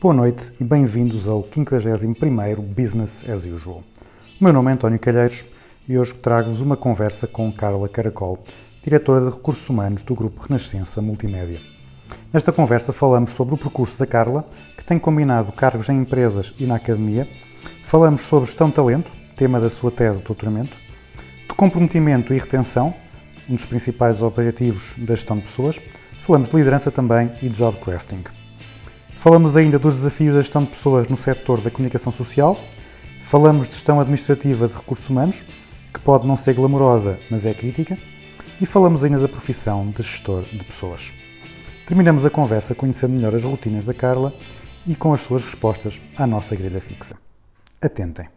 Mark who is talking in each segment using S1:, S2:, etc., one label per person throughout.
S1: Boa noite e bem-vindos ao 51º Business as Usual. O meu nome é António Calheiros e hoje trago-vos uma conversa com Carla Caracol, diretora de Recursos Humanos do Grupo Renascença Multimédia. Nesta conversa falamos sobre o percurso da Carla, que tem combinado cargos em empresas e na academia, falamos sobre gestão de talento, tema da sua tese de doutoramento, de comprometimento e retenção, um dos principais objetivos da gestão de pessoas, falamos de liderança também e de job crafting. Falamos ainda dos desafios da gestão de pessoas no setor da comunicação social, falamos de gestão administrativa de recursos humanos, que pode não ser glamourosa, mas é crítica, e falamos ainda da profissão de gestor de pessoas. Terminamos a conversa conhecendo melhor as rotinas da Carla e com as suas respostas à nossa grelha fixa. Atentem!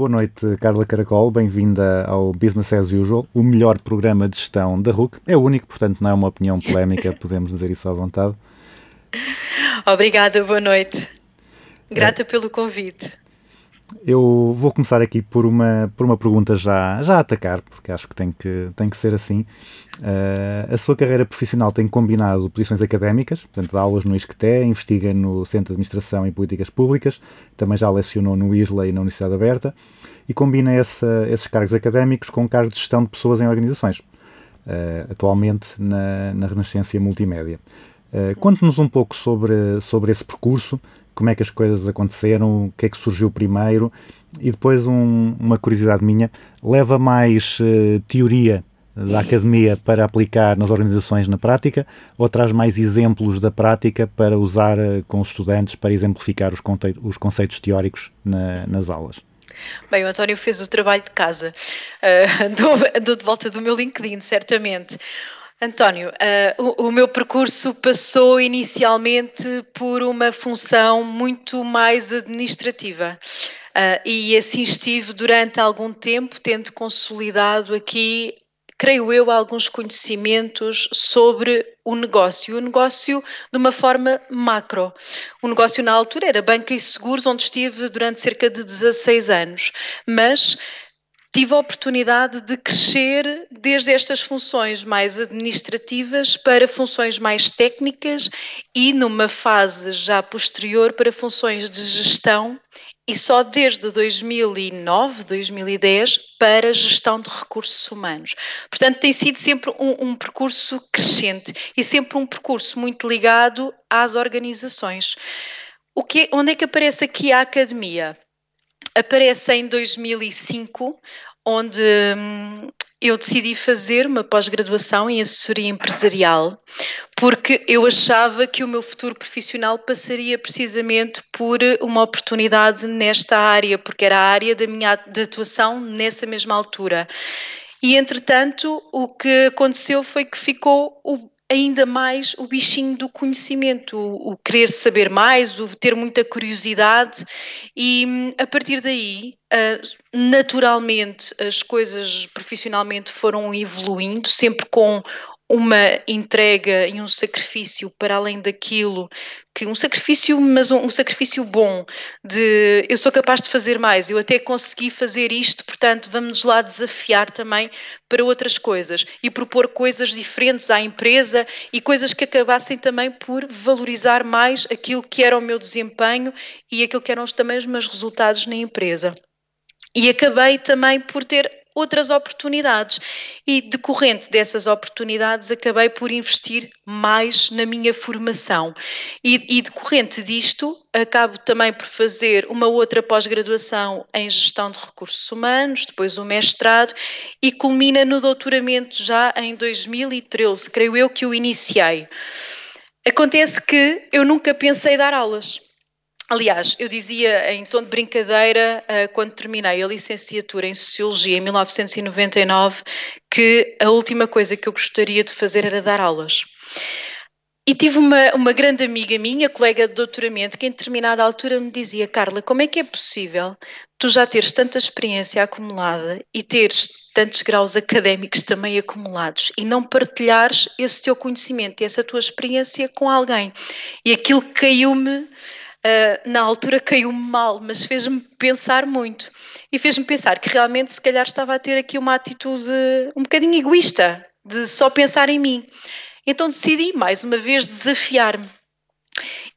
S1: Boa noite, Carla Caracol. Bem-vinda ao Business as Usual, o melhor programa de gestão da RUC. É o único, portanto, não é uma opinião polémica, podemos dizer isso à vontade.
S2: Obrigada, boa noite. Grata pelo convite.
S1: Eu vou começar aqui por uma, por uma pergunta já, já a atacar, porque acho que tem que, tem que ser assim. Uh, a sua carreira profissional tem combinado posições académicas, portanto, dá aulas no ISCTE, investiga no Centro de Administração e Políticas Públicas, também já lecionou no ISLA e na Universidade Aberta, e combina essa, esses cargos académicos com cargos de gestão de pessoas em organizações, uh, atualmente na, na Renascença Multimédia. Uh, Conte-nos um pouco sobre, sobre esse percurso, como é que as coisas aconteceram, o que é que surgiu primeiro e depois um, uma curiosidade minha, leva mais uh, teoria da academia para aplicar nas organizações na prática ou traz mais exemplos da prática para usar uh, com os estudantes para exemplificar os, conte os conceitos teóricos na, nas aulas?
S2: Bem, o António fez o trabalho de casa, uh, de volta do meu LinkedIn, certamente. António, uh, o, o, meu percurso passou inicialmente por uma função muito mais administrativa. Uh, e assim estive durante algum tempo, tendo consolidado aqui, creio eu, alguns conhecimentos sobre o negócio. O negócio de uma forma macro. O negócio na altura era banca e seguros, onde estive durante cerca de 16 anos. Mas tive a oportunidade de crescer desde estas funções mais administrativas para funções mais técnicas e numa fase já posterior para funções de gestão e só desde 2009, 2010 para gestão de recursos humanos. Portanto, tem sido sempre um, um percurso crescente e sempre um percurso muito ligado às organizações. O que, onde é que aparece aqui a academia? Aparece em 2005, onde hum, eu decidi fazer uma pós-graduação em assessoria empresarial, porque eu achava que o meu futuro profissional passaria precisamente por uma oportunidade nesta área, porque era a área da minha de atuação nessa mesma altura. E entretanto, o que aconteceu foi que ficou o ainda mais o bichinho do conhecimento, o, o, querer saber mais, o ter muita curiosidade. E hum, a partir daí, uh, naturalmente, as coisas profissionalmente foram evoluindo, sempre com uma entrega e um sacrifício para além daquilo que um sacrifício, mas um, um, sacrifício bom de eu sou capaz de fazer mais, eu até consegui fazer isto, portanto vamos lá desafiar também para outras coisas e propor coisas diferentes à empresa e coisas que acabassem também por valorizar mais aquilo que era o meu desempenho e aquilo que eram também os meus resultados na empresa. E acabei também por ter outras oportunidades. E decorrente dessas oportunidades, acabei por investir mais na minha formação. E, e decorrente disto, acabo também por fazer uma outra pós-graduação em gestão de recursos humanos, depois o mestrado, e culmina no doutoramento já em 2013, creio eu que o iniciei. Acontece que eu nunca pensei dar aulas. Aliás, eu dizia em tom de brincadeira, uh, quando terminei a licenciatura em Sociologia em 1999, que a última coisa que eu gostaria de fazer era dar aulas. E tive uma, uma grande amiga minha, colega de doutoramento, que em determinada altura me dizia: Carla, como é que é possível tu já teres tanta experiência acumulada e teres tantos graus académicos também acumulados e não partilhares esse teu conhecimento e essa tua experiência com alguém? E aquilo caiu-me Uh, na altura caiu-me mal, mas fez-me pensar muito. E fez-me pensar que realmente, se calhar, estava a ter aqui uma atitude um bocadinho egoísta, de só pensar em mim. Então decidi, mais uma vez, desafiar-me.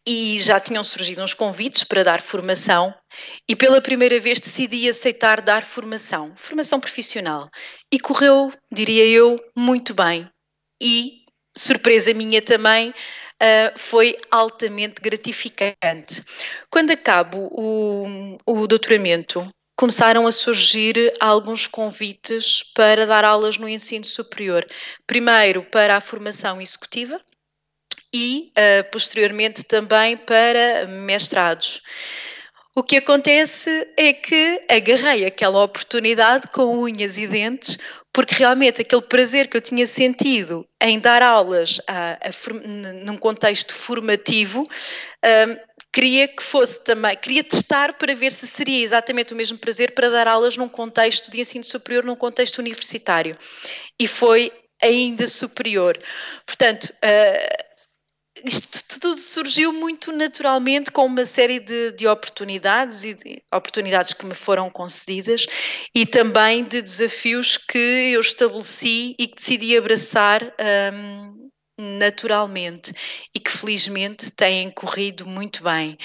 S2: E já tinham surgido uns convites para dar formação, e pela primeira vez decidi aceitar dar formação, formação profissional. E correu, diria eu, muito bem. E, surpresa minha também, uh, foi altamente gratificante. Quando acabo o, o doutoramento, começaram a surgir alguns convites para dar aulas no ensino superior. Primeiro para a formação executiva e, uh, posteriormente, também para mestrados. O que acontece é que agarrei aquela oportunidade com unhas e dentes, porque realmente aquele prazer que eu tinha sentido em dar aulas a, a, num contexto formativo, um, queria que fosse também, queria testar para ver se seria exatamente o mesmo prazer para dar aulas num contexto de ensino superior, num contexto universitário. E foi ainda superior. Portanto, uh, isto tudo surgiu muito naturalmente com uma série de, de oportunidades e de oportunidades que me foram concedidas e também de desafios que eu estabeleci e que decidi abraçar um, naturalmente e que felizmente têm corrido muito bem.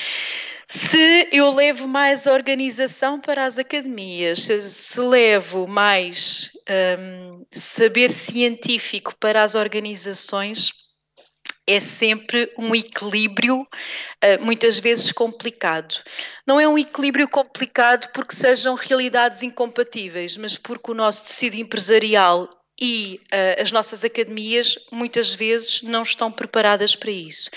S2: Se eu levo mais organização para as academias, se, levo mais um, saber científico para as organizações, é sempre um equilíbrio, uh, muitas vezes complicado. Não é um equilíbrio complicado porque sejam realidades incompatíveis, mas porque o nosso tecido empresarial e uh, as nossas academias muitas vezes não estão preparadas para isso.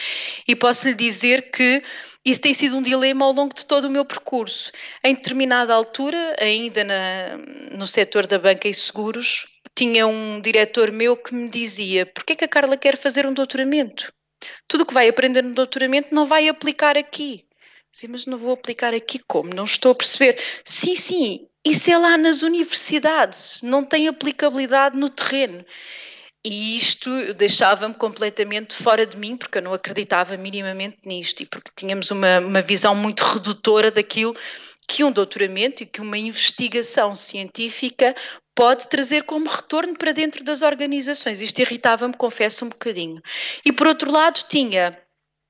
S2: E posso lhe dizer que isso tem sido um dilema ao longo de todo o meu percurso. Em determinada altura, ainda na, no setor da banca e seguros, tinha um diretor meu que me dizia: Porquê que a Carla quer fazer um doutoramento? Tudo o que vai aprender no doutoramento não vai aplicar aqui. Sim, mas não vou aplicar aqui como? Não estou a perceber. Sim, sim, isso é lá nas universidades, não tem aplicabilidade no terreno. E isto deixava-me completamente fora de mim, porque eu não acreditava minimamente nisto e porque tínhamos uma, uma visão muito redutora daquilo que um doutoramento e que uma investigação científica pode trazer como retorno para dentro das organizações. Isto irritava-me, confesso, um bocadinho. E por outro lado, tinha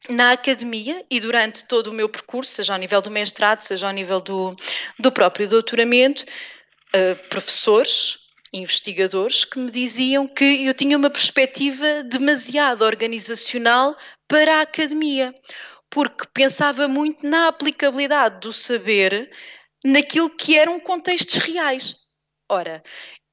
S2: na academia e durante todo o meu percurso, seja ao nível do mestrado, seja ao nível do, do próprio doutoramento, uh, professores, investigadores que me diziam que eu tinha uma perspectiva demasiado organizacional para a academia, porque pensava muito na aplicabilidade do saber naquilo que eram contextos reais. Ora,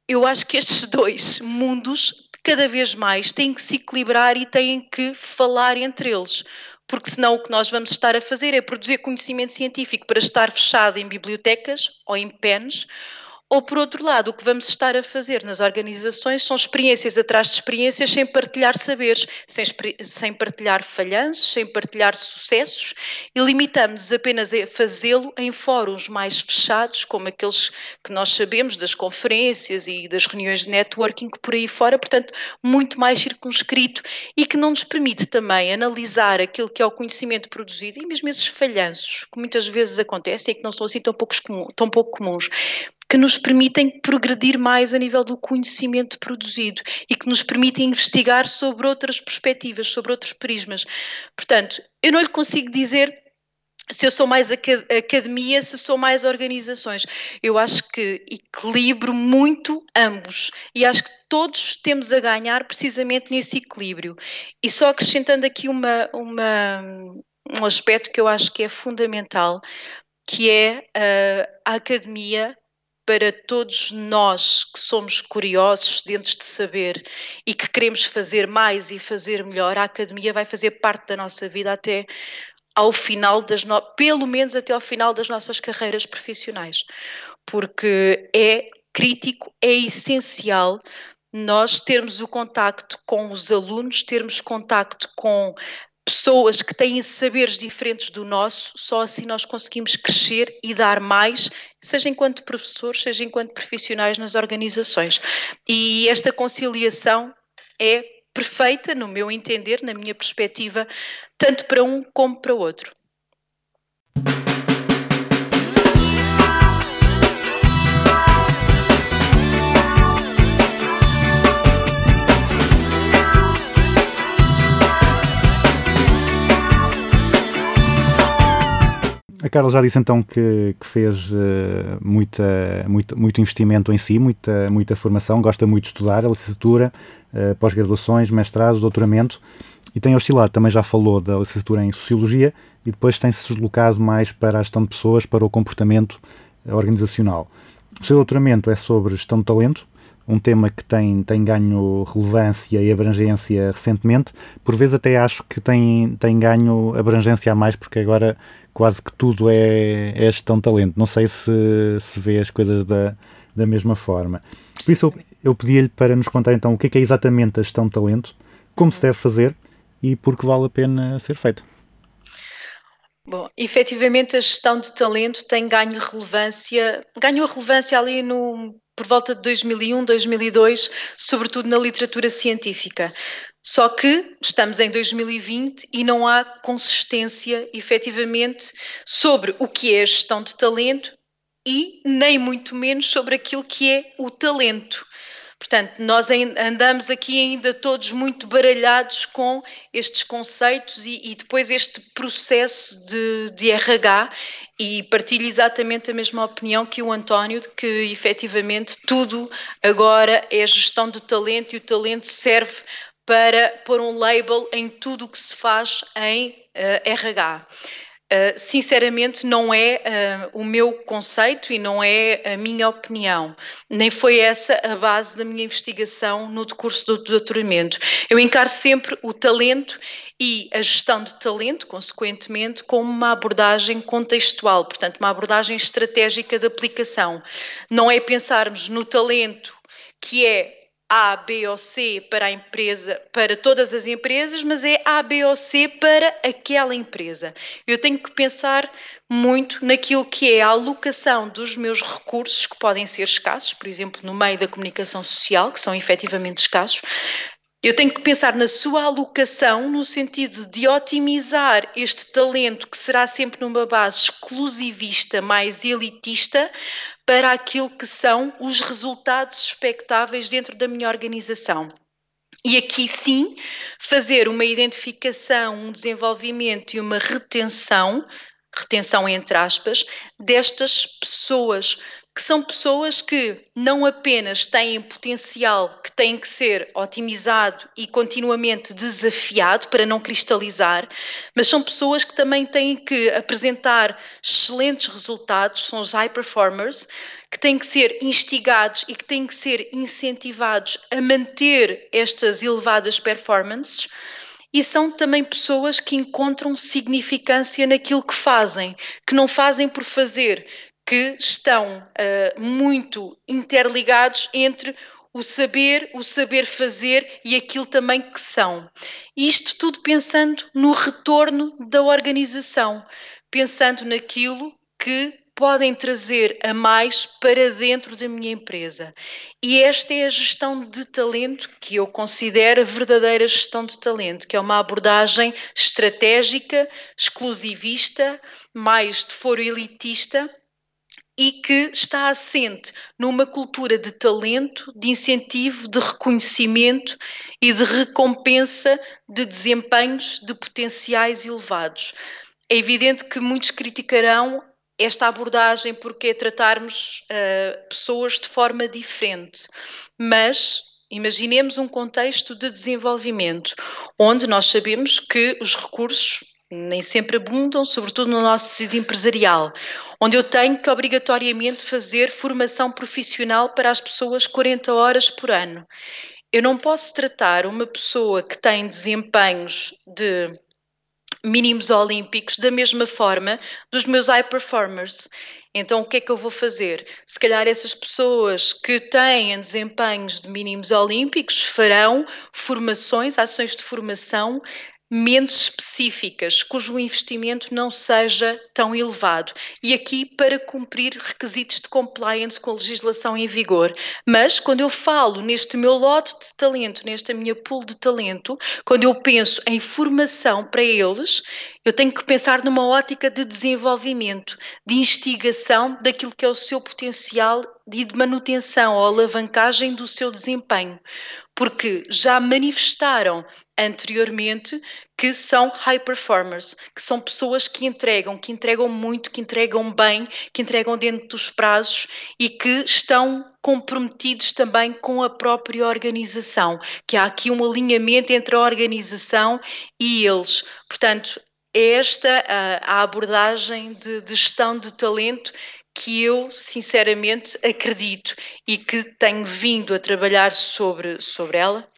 S2: eu acho que estes dois mundos cada vez mais têm que se equilibrar e têm que falar entre eles. Porque senão o que nós vamos estar a fazer é produzir conhecimento científico para estar fechado em bibliotecas ou em pens, ou, por outro lado, o que vamos estar a fazer nas organizações são experiências atrás de experiências sem partilhar saberes, sem, sem partilhar falhanços, sem partilhar sucessos e limitamos apenas a fazê-lo em fóruns mais fechados, como aqueles que nós sabemos das conferências e das reuniões de networking por aí fora, portanto, muito mais circunscrito e que não nos permite também analisar aquilo que é o conhecimento produzido e mesmo esses falhanços que muitas vezes acontecem e que não são assim tão, poucos, tão pouco comuns que nos permitem progredir mais a nível do conhecimento produzido e que nos permitem investigar sobre outras perspectivas, sobre outros prismas. Portanto, eu não lhe consigo dizer se eu sou mais aca- academia, se sou mais organizações. Eu acho que equilibro muito ambos e acho que todos temos a ganhar precisamente nesse equilíbrio. E só acrescentando aqui uma, uma- um aspecto que eu acho que é fundamental, que é ah, a academia para todos nós que somos curiosos, sedentos de saber e que queremos fazer mais e fazer melhor, a academia vai fazer parte da nossa vida até ao final das no... pelo menos até ao final das nossas carreiras profissionais, porque é crítico, é essencial nós termos o contacto com os alunos, termos contacto com pessoas que têm saberes diferentes do nosso, só assim nós conseguimos crescer e dar mais, seja enquanto professores, seja enquanto profissionais nas organizações. E esta conciliação é perfeita, no meu entender, na minha perspectiva, tanto para um como para o outro.
S1: A Carla já disse então que, que fez eh, muita, muita, muito investimento em si, muita, muita formação, gosta muito de estudar, a licenciatura, eh, pós-graduações, mestrados, doutoramento e tem oscilado, também já falou da licenciatura em Sociologia e depois tem-se deslocado mais para a gestão de pessoas, para o comportamento eh, organizacional. O seu doutoramento é sobre gestão de talento, um tema que tem, tem ganho relevância e abrangência recentemente. Por vezes até acho que tem, tem ganho abrangência a mais, porque agora quase que tudo é, é gestão talento. Não sei se, se vê as coisas da, da mesma forma. Por isso eu, eu pedi-lhe para nos contar então o que é, que é exatamente a gestão de talento, como se deve fazer e por que vale a pena ser feita.
S2: Bom, efetivamente a gestão de talento tem ganho relevância, ganhou relevância ali no, por volta de 2001, 2002, sobretudo na literatura científica. Só que estamos em 2020 e não há consistência, efetivamente, sobre o que é a gestão de talento e nem muito menos sobre aquilo que é o talento. Portanto, nós andamos aqui ainda todos muito baralhados com estes conceitos e, e depois este processo de, de RH e partilho exatamente a mesma opinião que o António, de que efetivamente tudo agora é gestão de talento e o talento serve para pôr um label em tudo o que se faz em eh, RH. Uh, sinceramente, não é uh, o meu conceito e não é a minha opinião. Nem foi essa a base da minha investigação no decurso do doutoramento. Eu encaro sempre o talento e a gestão de talento, consequentemente, como uma abordagem contextual, portanto, uma abordagem estratégica de aplicação. Não é pensarmos no talento que é a, B ou C para a empresa, para todas as empresas, mas é A, B ou C para aquela empresa. Eu tenho que pensar muito naquilo que é a alocação dos meus recursos, que podem ser escassos, por exemplo, no meio da comunicação social, que são efetivamente escassos. Eu tenho que pensar na sua alocação no sentido de otimizar este talento que será sempre numa base exclusivista, mais elitista, para aquilo que são os resultados expectáveis dentro da minha organização. E aqui sim, fazer uma identificação, um desenvolvimento e uma retenção, retenção entre aspas, destas pessoas, que são pessoas que não apenas têm potencial que tem que ser otimizado e continuamente desafiado para não cristalizar, mas são pessoas que também têm que apresentar excelentes resultados, são os high performers, que têm que ser instigados e que têm que ser incentivados a manter estas elevadas performances. E são também pessoas que encontram significância naquilo que fazem, que não fazem por fazer, que estão uh, muito interligados entre o saber, o saber fazer e aquilo também que são. Isto tudo pensando no retorno da organização, pensando naquilo que podem trazer a mais para dentro da minha empresa. E esta é a gestão de talento que eu considero a verdadeira gestão de talento, que é uma abordagem estratégica, exclusivista, mais de foro elitista, e que está assente numa cultura de talento, de incentivo, de reconhecimento e de recompensa de desempenhos de potenciais elevados. é evidente que muitos criticarão esta abordagem porque é tratarmos uh, pessoas de forma diferente, mas imaginemos um contexto de desenvolvimento onde nós sabemos que os recursos nem sempre abundam, sobretudo no nosso tecido empresarial, onde eu tenho que obrigatoriamente fazer formação profissional para as pessoas 40 horas por ano. Eu não posso tratar uma pessoa que tem desempenhos de mínimos olímpicos da mesma forma dos meus high performers. Então, o que é que eu vou fazer? Se calhar essas pessoas que têm desempenhos de mínimos olímpicos farão formações, ações de formação menos específicas, cujo investimento não seja tão elevado. E aqui para cumprir requisitos de compliance com a legislação em vigor. Mas quando eu falo neste meu lote de talento, nesta minha pool de talento, quando eu penso em formação para eles, eu tenho que pensar numa ótica de desenvolvimento, de instigação daquilo que é o seu potencial e de manutenção ou alavancagem do seu desempenho, porque já manifestaram anteriormente que são high performers, que são pessoas que entregam, que entregam muito, que entregam bem, que entregam dentro dos prazos e que estão comprometidos também com a própria organização, que há aqui um alinhamento entre a organização e eles. Portanto, é esta a, a abordagem de, de gestão de talento que eu sinceramente acredito e que tenho vindo a trabalhar sobre, sobre ela,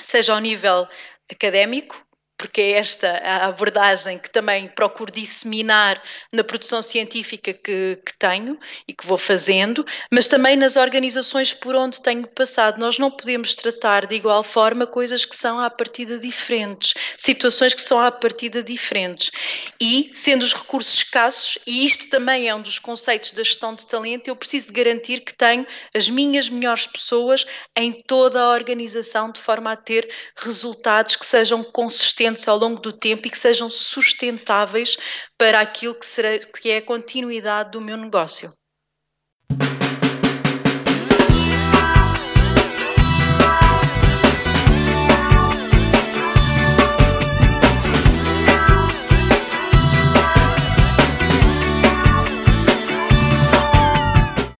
S2: seja ao nível académico, porque é esta a abordagem que também procuro disseminar na produção científica que, que, tenho e que vou fazendo, mas também nas organizações por onde tenho passado. Nós não podemos tratar de igual forma coisas que são à partida diferentes, situações que são à partida diferentes. E, sendo os recursos escassos, e isto também é um dos conceitos da gestão de talento, eu preciso de garantir que tenho as minhas melhores pessoas em toda a organização, de forma a ter resultados que sejam consistentes ao longo do tempo e que sejam sustentáveis para aquilo que, será, que é a continuidade do meu negócio.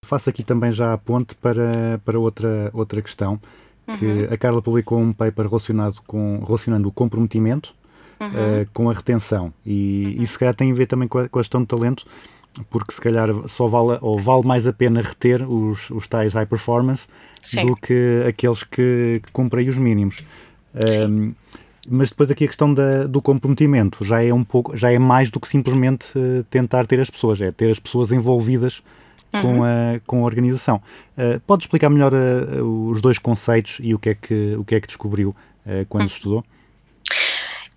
S1: Faço aqui também já a ponte para, para outra, outra questão, que uhum. a Carla publicou um paper relacionado com, relacionando o comprometimento uhum. uh, com a retenção. E uhum. isso se calhar tem a ver também com a, com a gestão de talento, porque se calhar só vale, ou vale mais a pena reter os, os tais high performance Sim. do que aqueles que, que cumprem os mínimos. Um, mas depois aqui a questão da, do comprometimento já é um pouco, já é mais do que simplesmente uh, tentar ter as pessoas, é ter as pessoas envolvidas com, uhum. a, com a organização. Uh, pode explicar melhor uh, os dois conceitos e o que é que, o que, é que descobriu uh, quando uhum. estudou?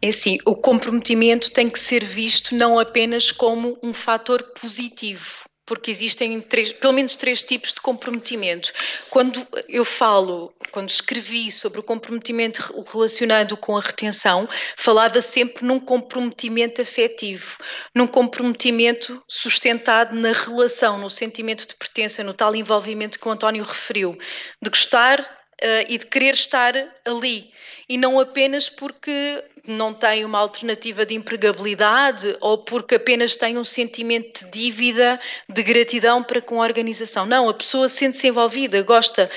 S2: É assim, o comprometimento tem que ser visto não apenas como um fator positivo, porque existem três, pelo menos três tipos de comprometimento. Quando eu falo, quando escrevi sobre o comprometimento relacionado com a retenção, falava sempre num comprometimento afetivo, num comprometimento sustentado na relação, no sentimento de pertença, no tal envolvimento que o António referiu, de gostar uh, e de querer estar ali e não apenas porque não tem uma alternativa de empregabilidade ou porque apenas tem um sentimento de dívida, de gratidão para com a organização. Não, a pessoa sente-se envolvida, gosta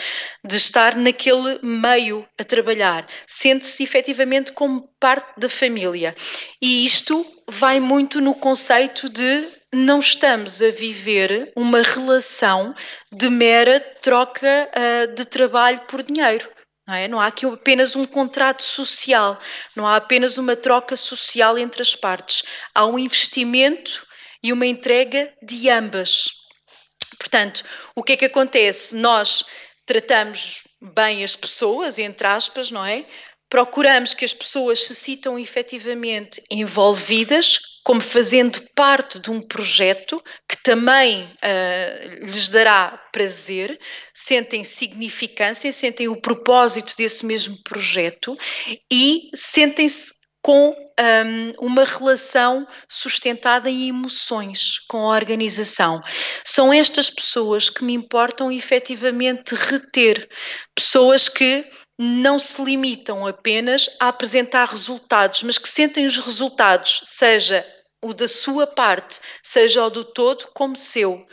S2: de estar naquele meio a trabalhar, sente-se efetivamente como parte da família. E isto vai muito no conceito de não estamos a viver uma relação de mera troca uh, de trabalho por dinheiro. Não, é? não há aqui apenas um contrato social, não há apenas uma troca social entre as partes. Há um investimento e uma entrega de ambas. Portanto, o que é que acontece? Nós tratamos bem as pessoas, entre aspas, não é? Procuramos que as pessoas se sintam efetivamente envolvidas, como fazendo parte de um projeto que também uh, lhes dará prazer, sentem significância, sentem o propósito desse mesmo projeto e sentem-se com um, uma relação sustentada em emoções com a organização. São estas pessoas que me importam efetivamente reter, pessoas que não se limitam apenas a apresentar resultados, mas que sentem os resultados, seja o da sua parte, seja o do todo como seu.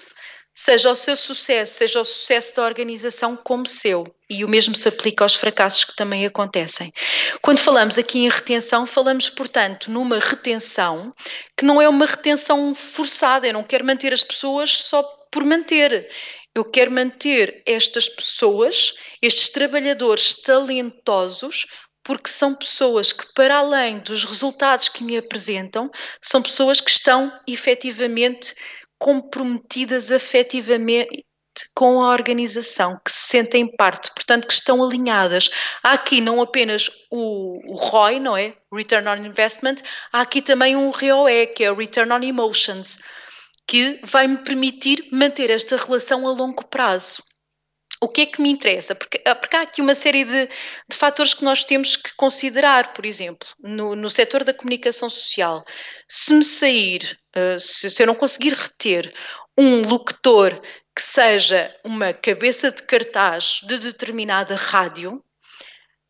S2: Seja o seu sucesso, seja o sucesso da organização como seu. E o mesmo se aplica aos fracassos que também acontecem. Quando falamos aqui em retenção, falamos, portanto, numa retenção que não é uma retenção forçada. Eu não quero manter as pessoas só por manter. Eu quero manter estas pessoas, estes trabalhadores talentosos, porque são pessoas que, para além dos resultados que me apresentam, são pessoas que estão efetivamente comprometidas afetivamente com a organização, que se sentem parte, portanto, que estão alinhadas. Há aqui não apenas o, ROI, não é? Return on Investment, há aqui também um ROE, que é o Return on Emotions, que vai me permitir manter esta relação a longo prazo. O que é que me interessa? Porque, ah, porque há aqui uma série de, de fatores que nós temos que considerar, por exemplo, no, no setor da comunicação social. Se me sair, uh, se, se eu não conseguir reter um locutor que seja uma cabeça de cartaz de determinada rádio,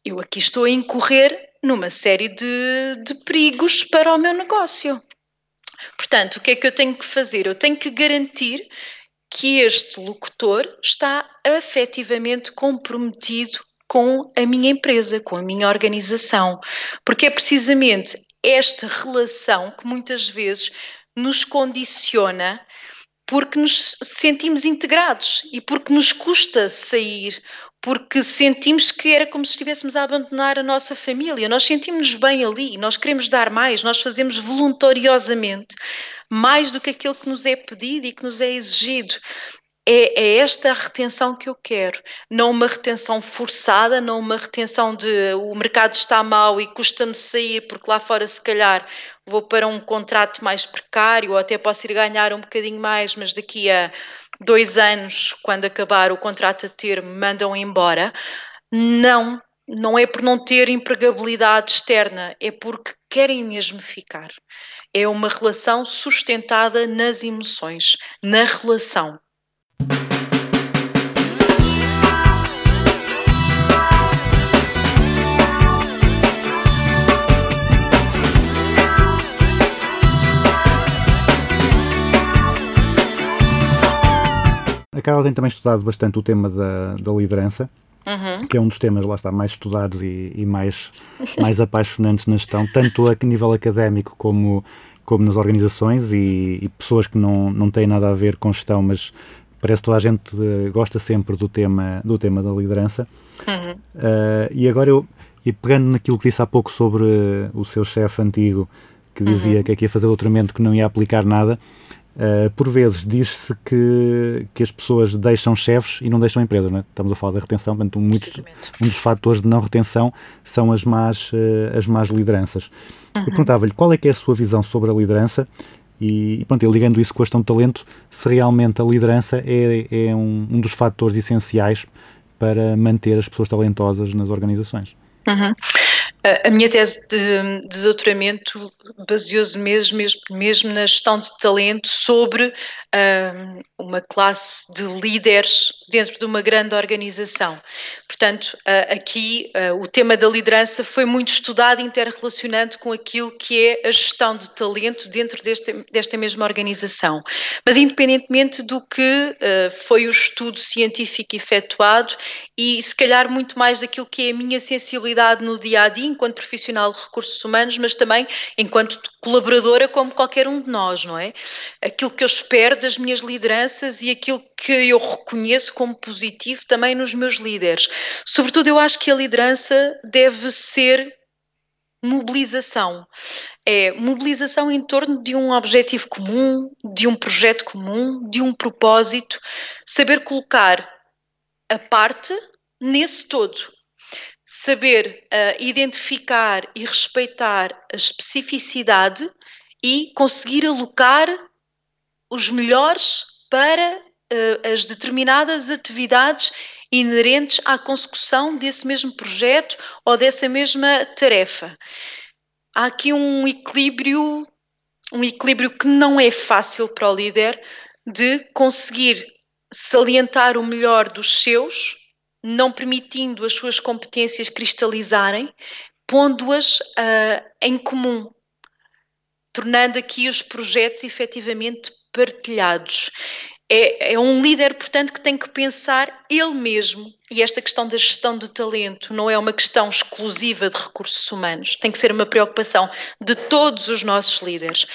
S2: eu aqui estou a incorrer numa série de, de perigos para o meu negócio. Portanto, o que é que eu tenho que fazer? Eu tenho que garantir que este locutor está afetivamente comprometido com a minha empresa, com a minha organização, porque é precisamente esta relação que muitas vezes nos condiciona porque nos sentimos integrados e porque nos custa sair, porque sentimos que era como se estivéssemos a abandonar a nossa família. Nós sentimos-nos bem ali, nós queremos dar mais, nós fazemos voluntariosamente mais do que aquilo que nos é pedido e que nos é exigido. É, é, esta a retenção que eu quero, não uma retenção forçada, não uma retenção de o mercado está mal e custa-me sair porque lá fora se calhar vou para um contrato mais precário ou até posso ir ganhar um bocadinho mais, mas daqui a dois anos, quando acabar o contrato a ter, mandam embora. Não, não é por não ter empregabilidade externa, é porque querem mesmo ficar. É uma relação sustentada nas emoções, na relação.
S1: A Carol tem também estudado bastante o tema da, da liderança,
S2: Uhum.
S1: que é um dos temas, lá está, mais estudados e, e mais, mais apaixonantes na gestão, tanto a nível académico como, como nas organizações e, e pessoas que não, não têm nada a ver com gestão, mas parece que toda a gente eh, gosta sempre do tema, do tema da liderança.
S2: Uhum.
S1: Uh, e agora eu, e pegando naquilo que disse há pouco sobre o seu chefe antigo, que dizia que aqui ia fazer doutoramento que não ia aplicar nada, uh, por vezes diz-se que, que as pessoas deixam chefes e não deixam empresas, não é? Estamos a falar da retenção, portanto, muitos,
S2: Precisamente.
S1: um dos fatores de não retenção são as más, uh, as más lideranças. Eu perguntava-lhe qual é que é a sua visão sobre a liderança e, e pronto, e ligando isso com a questão de talento, se realmente a liderança é, é um, um dos fatores essenciais para manter as pessoas talentosas nas organizações.
S2: Uhum. A- minha tese de, de doutoramento baseou-se mesmo, mesmo, mesmo na gestão de talento sobre ahm, uma classe de líderes dentro de uma grande organização. Portanto, ah, aqui ah, o tema da liderança foi muito estudado interrelacionando com aquilo que é a gestão de talento dentro deste, desta mesma organização. Mas independentemente do que foi o estudo científico efetuado e se calhar muito mais daquilo que é a minha sensibilidade no dia a dia enquanto profissional de recursos humanos, mas também enquanto colaboradora como qualquer um de nós, não é? Aquilo que eu espero das minhas lideranças e aquilo que eu reconheço como positivo também nos meus líderes. Sobretudo eu acho que a liderança deve ser mobilização. É mobilização em torno de um objetivo comum, de um projeto comum, de um propósito, saber colocar a parte nesse todo. Saber ah, identificar e respeitar a especificidade e conseguir alocar os melhores para ah, as determinadas atividades inerentes à consecução desse mesmo projeto ou dessa mesma tarefa. Há aqui um equilíbrio, um equilíbrio que não é fácil para o líder de conseguir salientar o melhor dos seus, não permitindo as suas competências cristalizarem, pondo-as ah, em comum. tornando aqui os projetos efetivamente partilhados. É, é, um líder, portanto, que tem que pensar ele mesmo. E esta questão da gestão de talento não é uma questão exclusiva de recursos humanos, tem que ser uma preocupação de todos os nossos líderes,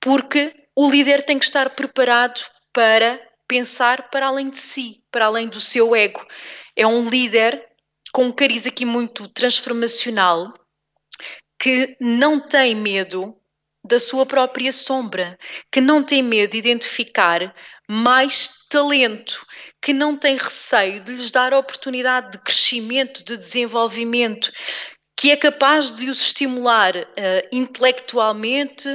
S2: porque o líder tem que estar preparado para pensar para além de si, para além do seu ego. É um líder com um cariz aqui muito transformacional que não tem medo da sua própria sombra, que não tem medo de identificar mais talento, que não tem receio de lhes dar oportunidade de crescimento, de desenvolvimento, que é capaz de os estimular uh, intelectualmente,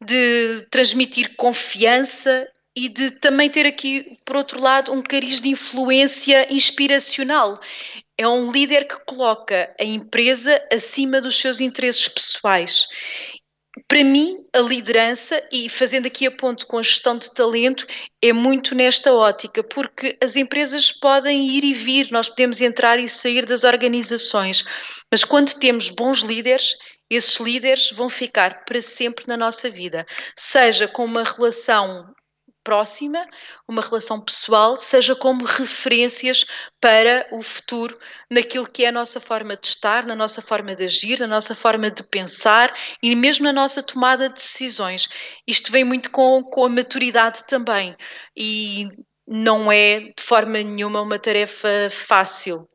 S2: de transmitir confiança e de também ter aqui, por outro lado, um cariz de influência inspiracional. É um líder que coloca a empresa acima dos seus interesses pessoais para mim, a liderança, e fazendo aqui a ponto com a gestão de talento, é muito nesta ótica, porque as empresas podem ir e vir, nós podemos entrar e sair das organizações, mas quando temos bons líderes, esses líderes vão ficar para sempre na nossa vida, seja com uma relação próxima, uma relação pessoal, seja como referências para o futuro, naquilo que é a nossa forma de estar, na nossa forma de agir, na nossa forma de pensar e mesmo na nossa tomada de decisões. Isto vem muito com, com a maturidade também e não é de forma nenhuma uma tarefa fácil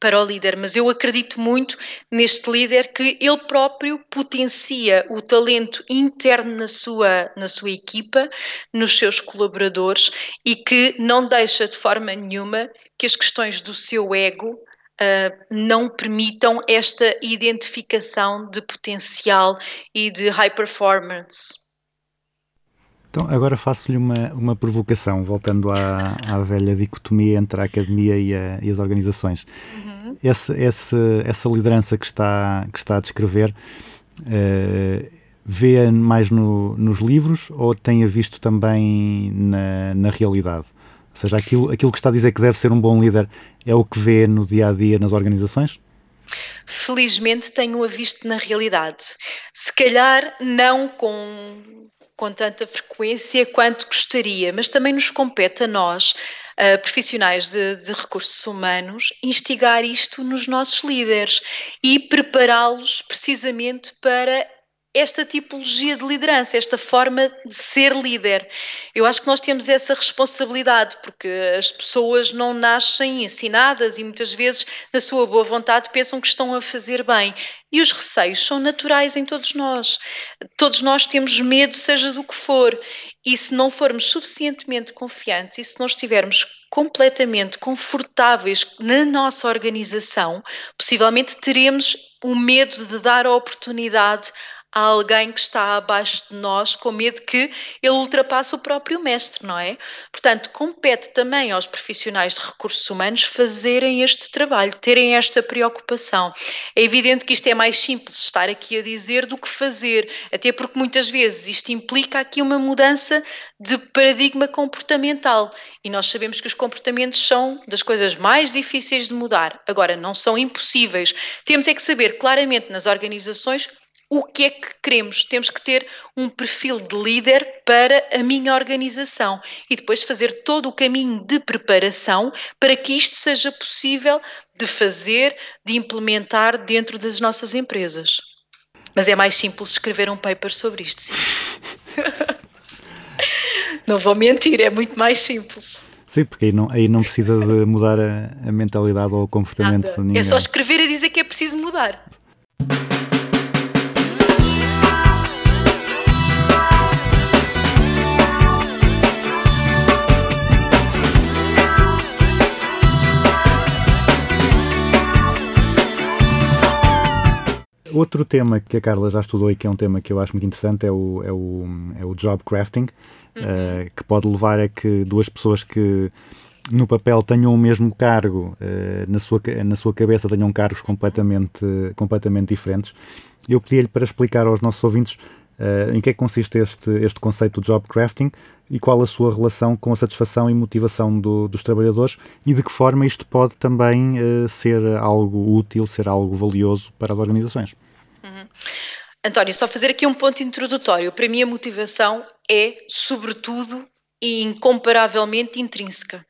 S2: para o líder, mas eu acredito muito neste líder que ele próprio potencia o talento interno na sua, na sua equipa, nos seus colaboradores e que não deixa de forma nenhuma que as questões do seu ego uh, não permitam esta identificação de potencial e de high performance.
S1: Então, agora faço-lhe uma, uma provocação, voltando à, à velha dicotomia entre a academia e, a, e as organizações. Uhum. Esse, esse, essa liderança que está, que está a descrever, uh, vê-a mais no, nos livros ou tem-a visto também na, na realidade? Ou seja, aquilo, aquilo que está a dizer que deve ser um bom líder é o que vê no dia a dia nas organizações?
S2: Felizmente tenho-a visto na realidade. Se calhar não com com tanta frequência quanto gostaria, mas também nos compete a nós, uh, profissionais de, de, recursos humanos, instigar isto nos nossos líderes e prepará-los precisamente para esta tipologia de liderança, esta forma de ser líder. Eu acho que nós temos essa responsabilidade, porque as pessoas não nascem ensinadas e muitas vezes, na sua boa vontade, pensam que estão a fazer bem. E os receios são naturais em todos nós. Todos nós temos medo, seja do que for. E se não formos suficientemente confiantes e se não estivermos completamente confortáveis na nossa organização, possivelmente teremos o medo de dar a oportunidade a alguém que está abaixo de nós com medo que ele ultrapasse o próprio mestre, não é? Portanto, compete também aos profissionais de recursos humanos fazerem este trabalho, terem esta preocupação. É evidente que isto é mais simples estar aqui a dizer do que fazer, até porque muitas vezes isto implica aqui uma mudança de paradigma comportamental e nós sabemos que os comportamentos são das coisas mais difíceis de mudar. Agora, não são impossíveis. Temos é que saber claramente nas organizações o que é que queremos. Temos que ter um perfil de líder para a minha organização e depois fazer todo o caminho de preparação para que isto seja possível de fazer, de implementar dentro das nossas empresas. Mas é mais simples escrever um paper sobre isto, sim. não vou mentir, é muito mais simples.
S1: Sim, porque aí não, aí não precisa de mudar a, a mentalidade ou o comportamento
S2: Nada.
S1: de ninguém.
S2: É só escrever e dizer que é preciso mudar.
S1: Outro tema que a Carla já estudou e que é um tema que eu acho muito interessante é o, é o, é o job crafting, uhum. uh, que pode levar a que duas pessoas que no papel tenham o mesmo cargo, uh, na, sua, na sua cabeça tenham cargos completamente, completamente diferentes. Eu pedi-lhe para explicar aos nossos ouvintes uh, em que é que consiste este, este conceito de job crafting e qual a sua relação com a satisfação e motivação do, dos trabalhadores e de que forma isto pode também uh, ser algo útil, ser algo valioso para as organizações.
S2: Uhum. António, só fazer aqui um ponto introdutório. Para mim, a motivação é, sobretudo e incomparavelmente intrínseca.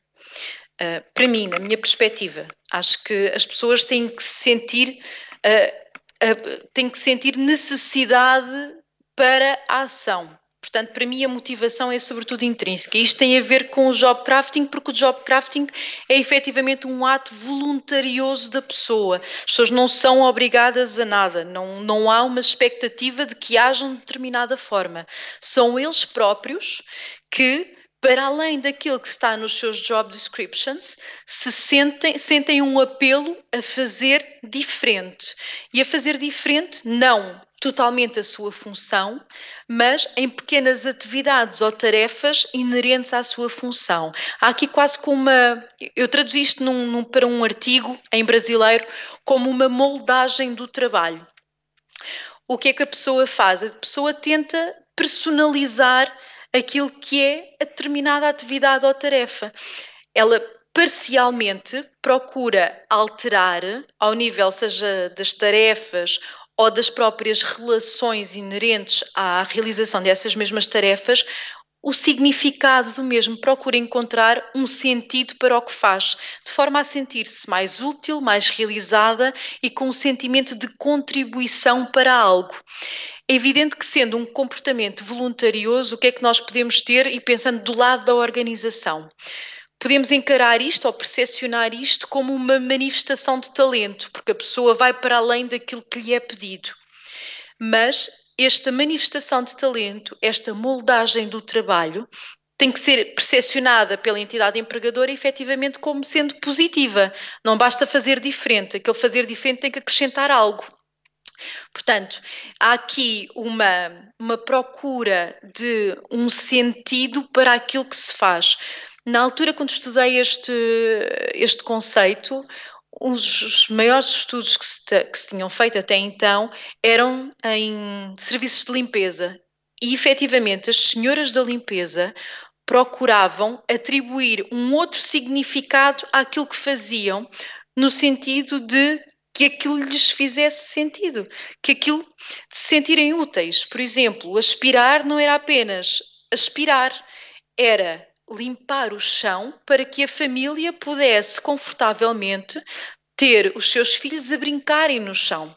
S2: Uh, para mim, na minha perspectiva, acho que as pessoas têm que sentir, uh, têm que sentir necessidade para a ação. Portanto, para mim a motivação é sobretudo intrínseca. Isto tem a ver com o job crafting, porque o job crafting é efetivamente um ato voluntarioso da pessoa. As pessoas não são obrigadas a nada, não, não há uma expectativa de que hajam de determinada forma. São eles próprios que para além daquilo que está nos seus job descriptions, se sentem, sentem um apelo a fazer diferente. E a fazer diferente, não totalmente a sua função, mas em pequenas atividades ou tarefas inerentes à sua função. Há aqui quase como uma. Eu traduzi isto num, num, para um artigo em brasileiro como uma moldagem do trabalho. O que é que a pessoa faz? A pessoa tenta personalizar aquilo que é a determinada atividade ou tarefa. Ela parcialmente procura alterar, ao nível seja das tarefas ou das próprias relações inerentes à realização dessas mesmas tarefas, o significado do mesmo, procura encontrar um sentido para o que faz, de forma a sentir-se mais útil, mais realizada e com um sentimento de contribuição para algo. É evidente que, sendo um comportamento voluntarioso, o que é que nós podemos ter e pensando do lado da organização? Podemos encarar isto ou percepcionar isto como uma manifestação de talento, porque a pessoa vai para além daquilo que lhe é pedido. Mas esta manifestação de talento, esta moldagem do trabalho, tem que ser percepcionada pela entidade empregadora efetivamente como sendo positiva. Não basta fazer diferente, aquele fazer diferente tem que acrescentar algo. Portanto, há aqui uma, uma procura de um sentido para aquilo que se faz. Na altura, quando estudei este, este conceito, os maiores estudos que se, que se tinham feito até então eram em serviços de limpeza. E efetivamente, as senhoras da limpeza procuravam atribuir um outro significado àquilo que faziam, no sentido de que aquilo lhes fizesse sentido, que aquilo de se sentirem úteis. Por exemplo, aspirar não era apenas aspirar, era limpar o chão para que a família pudesse confortavelmente ter os seus filhos a brincarem no chão.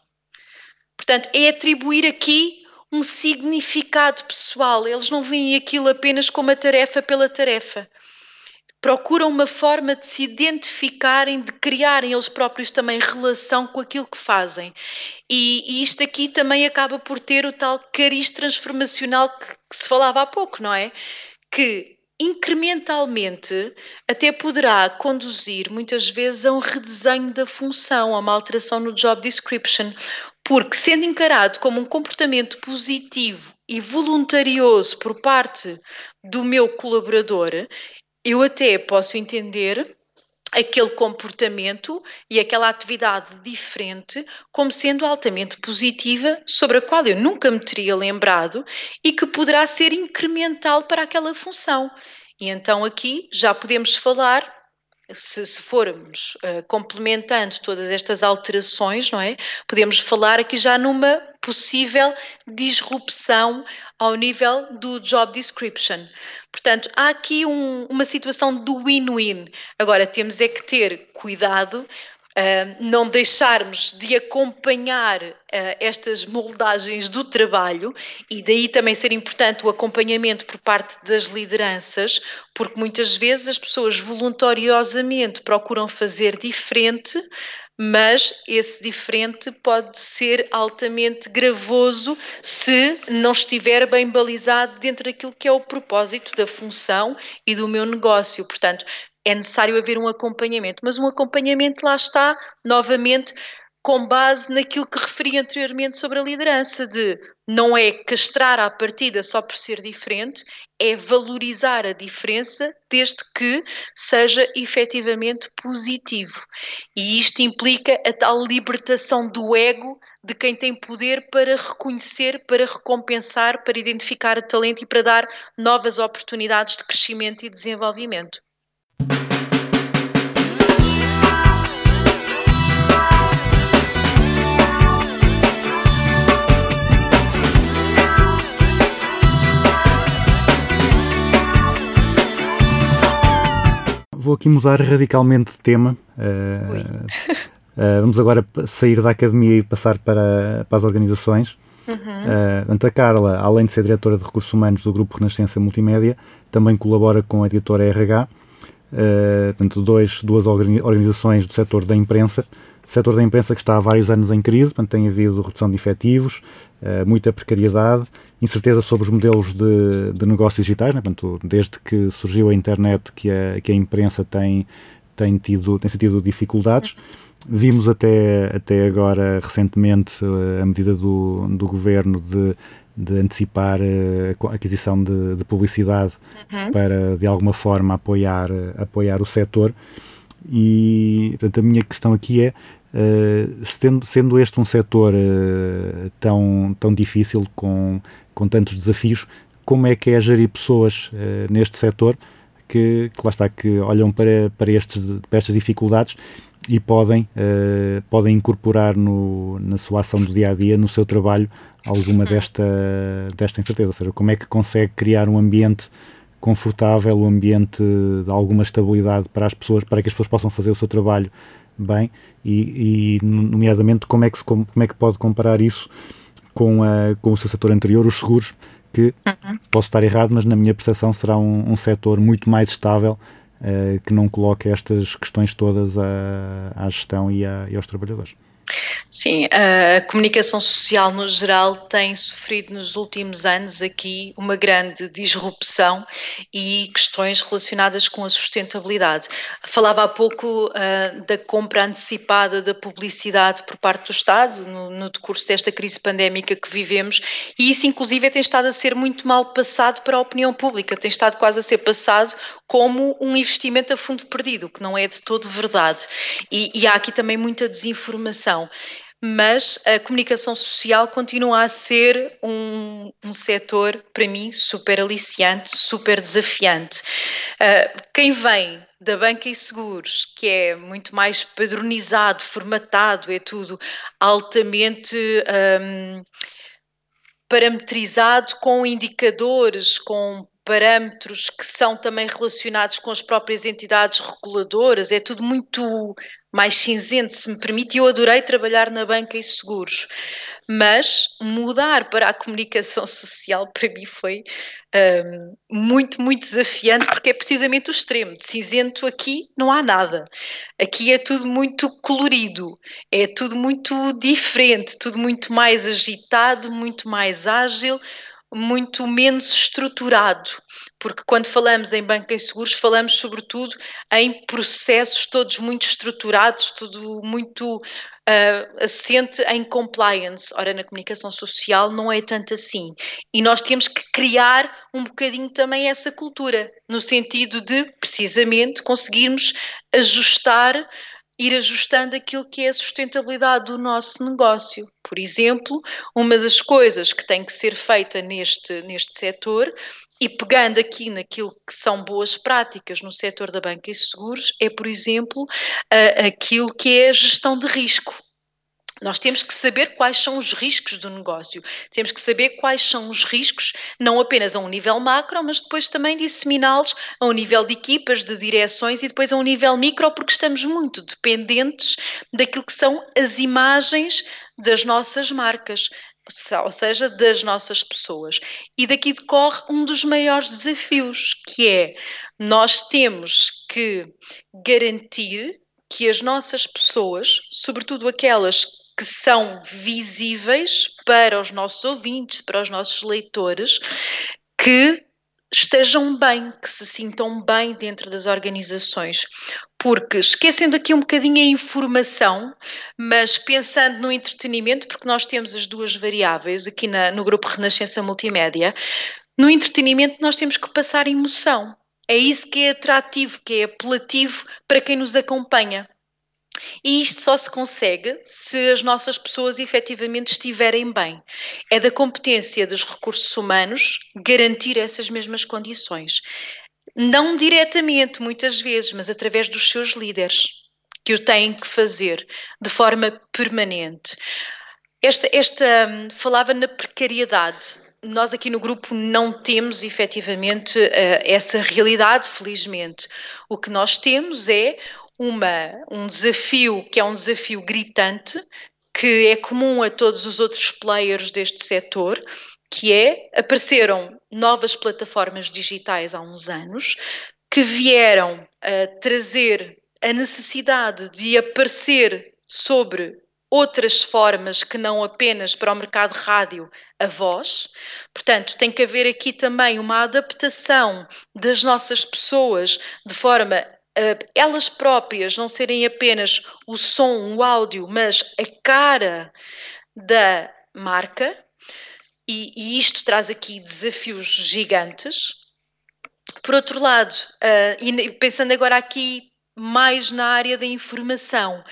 S2: Portanto, é atribuir aqui um significado pessoal. Eles não veem aquilo apenas como a tarefa pela tarefa. Procuram uma forma de se identificarem, de criarem eles próprios também relação com aquilo que fazem. E, e isto aqui também acaba por ter o tal cariz transformacional que, que se falava há pouco, não é? Que incrementalmente até poderá conduzir muitas vezes a um redesenho da função, a uma alteração no job description, porque sendo encarado como um comportamento positivo e voluntarioso por parte do meu colaborador, eu até posso entender aquele comportamento e aquela atividade diferente como sendo altamente positiva, sobre a qual eu nunca me teria lembrado e que poderá ser incremental para aquela função. E então aqui já podemos falar se, se, formos uh, complementando todas estas alterações, não é? Podemos falar aqui já numa possível disrupção ao nível do job description. Portanto, há aqui um, uma situação do win-win. Agora, temos é que ter cuidado Uh, não deixarmos de acompanhar uh, estas moldagens do trabalho e daí também ser importante o acompanhamento por parte das lideranças, porque muitas vezes as pessoas voluntariosamente procuram fazer diferente, mas esse diferente pode ser altamente gravoso se não estiver bem balizado dentro daquilo que é o propósito da função e do meu negócio. Portanto, é necessário haver um acompanhamento, mas um acompanhamento lá está, novamente, com base naquilo que referi anteriormente sobre a liderança, de não é castrar à partida só por ser diferente, é valorizar a diferença desde que seja efetivamente positivo. E isto implica a tal libertação do ego de quem tem poder para reconhecer, para recompensar, para identificar o talento e para dar novas oportunidades de crescimento e desenvolvimento.
S1: Vou aqui mudar radicalmente de tema. Uh, vamos agora sair da academia e passar para, para as organizações.
S2: Uhum.
S1: Uh, a Carla, além de ser diretora de recursos humanos do Grupo Renascença Multimédia, também colabora com a editora RH, uh, portanto, dois, duas organi- organizações do setor da imprensa. Setor da imprensa que está há vários anos em crise, portanto, tem havido redução de efetivos, uh, muita precariedade, incerteza sobre os modelos de, de negócios digitais, né? portanto, desde que surgiu a internet que a, que a imprensa tem, tem, tido, tem sentido dificuldades. Vimos até, até agora, recentemente, eh, a medida do, do governo de, de antecipar eh, a aquisição de, de publicidade para, de alguma forma, apoiar, eh, apoiar o setor. E portanto, a minha questão aqui é, eh, sendo, sendo este um setor eh, tão, tão difícil, com, com tantos desafios, como é que é gerir pessoas eh, neste setor que, que lá está, que olham para, para, estes, para estas dificuldades e podem, podem incorporar no, na sua ação do dia a dia, no seu trabalho, alguma desta, desta incerteza. Ou seja, como é que consegue criar um ambiente confortável, um ambiente de alguma estabilidade para as pessoas, para que as pessoas possam fazer o seu trabalho bem e, e nomeadamente, como é, que se, como é que pode comparar isso com, a, com o seu setor anterior, os seguros, que posso estar errado, mas na minha percepção será um, um setor muito mais estável eh, que não coloca estas questões todas à, à gestão e, à- e aos trabalhadores.
S2: Sim, a comunicação social no geral tem sofrido nos últimos anos aqui uma grande disrupção e questões relacionadas com a sustentabilidade. Falava há pouco ah, da compra antecipada da publicidade por parte do Estado no, no decurso desta crise pandémica que vivemos e isso inclusive tem estado a ser muito mal passado para a opinião pública, tem estado quase a ser passado como um investimento a fundo perdido, o que não é de todo verdade. E, e há aqui também muita desinformação mas a comunicação social continua a ser um, um setor, para mim, super aliciante, super desafiante. Uh, quem vem da banca e seguros, que é muito mais padronizado, formatado, é tudo altamente. Um, parametrizado com indicadores, com parâmetros que são também relacionados com as próprias entidades reguladoras, é tudo muito mais cinzento, se me permite. Eu adorei trabalhar na banca e seguros, mas mudar para a comunicação social para mim foi um, muito, muito desafiante, porque é precisamente o extremo. De cinzento aqui não há nada. Aqui é tudo muito colorido, é tudo muito diferente, tudo muito mais agitado, muito mais ágil, muito menos estruturado, porque quando falamos em banca e seguros, falamos sobretudo em processos todos muito estruturados, tudo muito uh, assente em compliance. Ora, na comunicação social não é tanto assim. E nós temos que criar um bocadinho também essa cultura, no sentido de, precisamente, conseguirmos ajustar ir ajustando aquilo que é a sustentabilidade do nosso negócio. Por exemplo, uma das coisas que tem que ser feita neste, neste setor, e pegando aqui naquilo que são boas práticas no setor da banca e seguros, é, por exemplo, aquilo que é a gestão de risco. Nós temos que saber quais são os riscos do negócio, temos que saber quais são os riscos, não apenas a um nível macro, mas depois também disseminá-los a um nível de equipas, de direções e depois a um nível micro, porque estamos muito dependentes daquilo que são as imagens das nossas marcas, ou seja, das nossas pessoas. E daqui decorre um dos maiores desafios, que é nós temos que garantir que as nossas pessoas, sobretudo aquelas que são visíveis para os nossos ouvintes, para os nossos leitores, que estejam bem, que se sintam bem dentro das organizações. Porque, esquecendo aqui um bocadinho a informação, mas pensando no entretenimento, porque nós temos as duas variáveis aqui na- no grupo Renascença Multimédia, no entretenimento nós temos que passar emoção. É isso que é atrativo, que é apelativo para quem nos acompanha. E isto só se consegue se as nossas pessoas efetivamente estiverem bem. É da competência dos recursos humanos garantir essas mesmas condições. Não diretamente, muitas vezes, mas através dos seus líderes, que o têm que fazer de forma permanente. Esta, esta hum, falava na precariedade. nós aqui no grupo não temos efetivamente eh, essa realidade, felizmente. O que nós temos é uma, um desafio que é um desafio gritante, que é comum a todos os outros players deste setor, que é apareceram novas plataformas digitais há uns anos que vieram a trazer a necessidade de aparecer sobre outras formas que não apenas para o mercado rádio a voz. Portanto, tem que haver aqui também uma adaptação das nossas pessoas de forma elas próprias não serem apenas o som, o áudio, mas a cara da marca. E, e isto traz aqui desafios gigantes. Por outro lado, uh, pensando agora aqui mais na área da informação,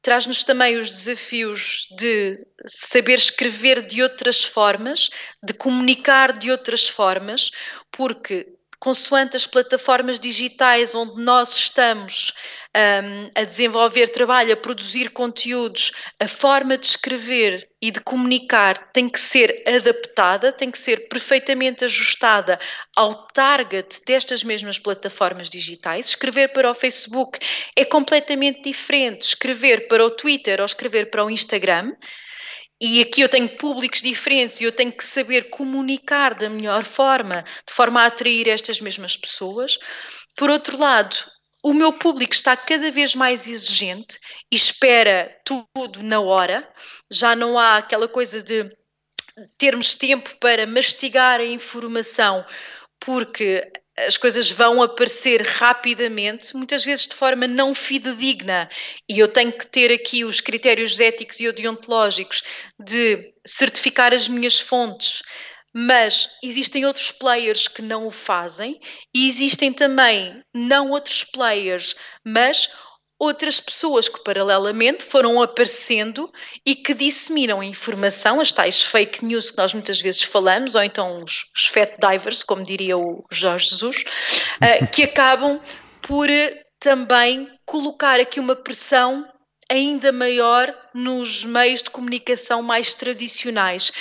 S2: traz-nos também os desafios de saber escrever de outras formas, de comunicar de outras formas, porque consoante as plataformas digitais onde nós estamos um, a desenvolver trabalho, a produzir conteúdos, a forma de escrever e de comunicar tem que ser adaptada, tem que ser perfeitamente ajustada ao target destas mesmas plataformas digitais. Escrever para o Facebook é completamente diferente. Escrever para o Twitter ou escrever para o Instagram e aqui eu tenho públicos diferentes e eu tenho que saber comunicar da melhor forma, de forma a atrair estas mesmas pessoas. Por outro lado, o meu público está cada vez mais exigente e espera tudo na hora. Já não há aquela coisa de termos tempo para mastigar a informação, porque as coisas vão aparecer rapidamente, muitas vezes de forma não fidedigna, e eu tenho que ter aqui os critérios éticos e deontológicos de certificar as minhas fontes, mas existem outros players que não o fazem e existem também não outros players, mas outras pessoas que paralelamente foram aparecendo e que disseminam informação, as tais fake news que nós muitas vezes falamos, ou então os, os fat divers, como diria o Jorge Jesus, uh, que acabam por uh, também colocar aqui uma pressão ainda maior nos meios de comunicação mais tradicionais,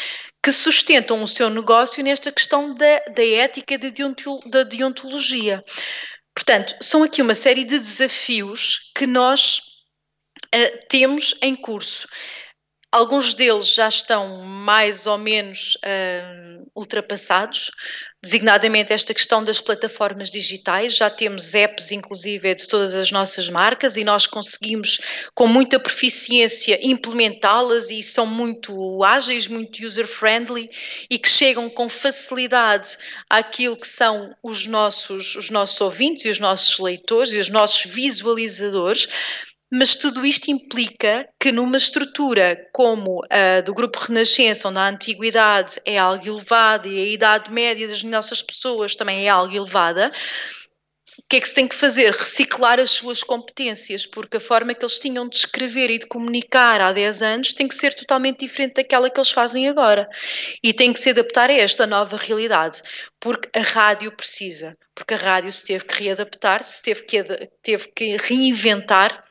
S2: que sustentam o seu negócio nesta questão da, da ética e da deontologia. Portanto, são aqui uma série de desafios que nós uh, temos em curso. Alguns deles já estão mais ou menos uh, ultrapassados, designadamente esta questão das plataformas digitais. Já temos apps, inclusive, de todas as nossas marcas e nós conseguimos, com muita proficiência, implementá-las e são muito ágeis, muito user-friendly e que chegam com facilidade àquilo que são os nossos, os nossos ouvintes e os nossos leitores e os nossos visualizadores mas tudo isto implica que numa estrutura como a do Grupo Renascença, onde a antiguidade é algo elevada e a idade média das nossas pessoas também é algo elevada, o que é que se tem que fazer? Reciclar as suas competências, porque a forma que eles tinham de escrever e de comunicar há 10 anos tem que ser totalmente diferente daquela que eles fazem agora. E tem que se adaptar a esta nova realidade, porque a rádio precisa, porque a rádio se teve que readaptar, se teve que, teve que reinventar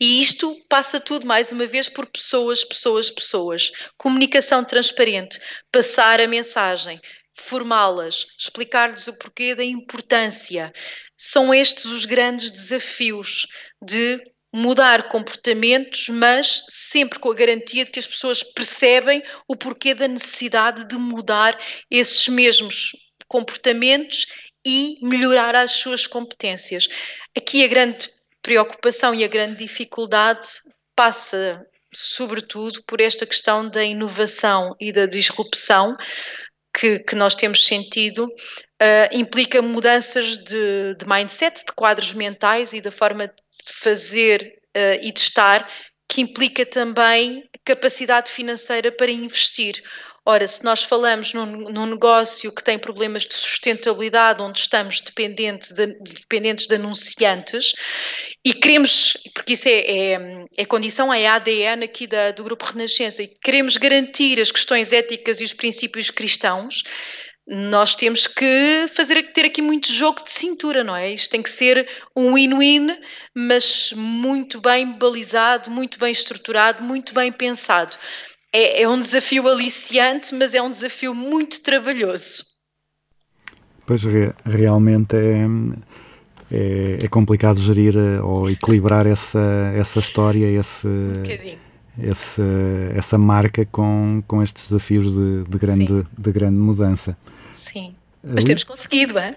S2: e isto passa tudo, mais uma vez, por pessoas, pessoas, pessoas. Comunicação transparente, passar a mensagem, formá-las, explicar-lhes o porquê da importância. São estes os grandes desafios de mudar comportamentos, mas sempre com a garantia de que as pessoas percebem o porquê da necessidade de mudar esses mesmos comportamentos e melhorar as suas competências. Aqui a grande preocupação e a grande dificuldade passa, sobretudo, por esta questão da inovação e da disrupção que, que nós temos sentido, uh, implica mudanças de, de, mindset, de quadros mentais e da forma de fazer uh, e de estar, que implica também capacidade financeira para investir. Ora, se nós falamos num, num, negócio que tem problemas de sustentabilidade, onde estamos dependente de, dependentes de anunciantes, e queremos, porque isso é, é, é condição, é ADN aqui da, do Grupo Renascença, e queremos garantir as questões éticas e os princípios cristãos, nós temos que fazer ter aqui muito jogo de cintura, não é? Isto tem que ser um win-win, mas muito bem balizado, muito bem estruturado, muito bem pensado. É, é um desafio aliciante, mas é um desafio muito trabalhoso.
S1: Pois re- realmente é, é, é complicado gerir eh, ou equilibrar essa, essa história, esse,
S2: Um
S1: esse, essa marca com, com estes desafios de, de grande, de grande mudança.
S2: Sim. Mas
S1: Ali-
S2: temos conseguido, é?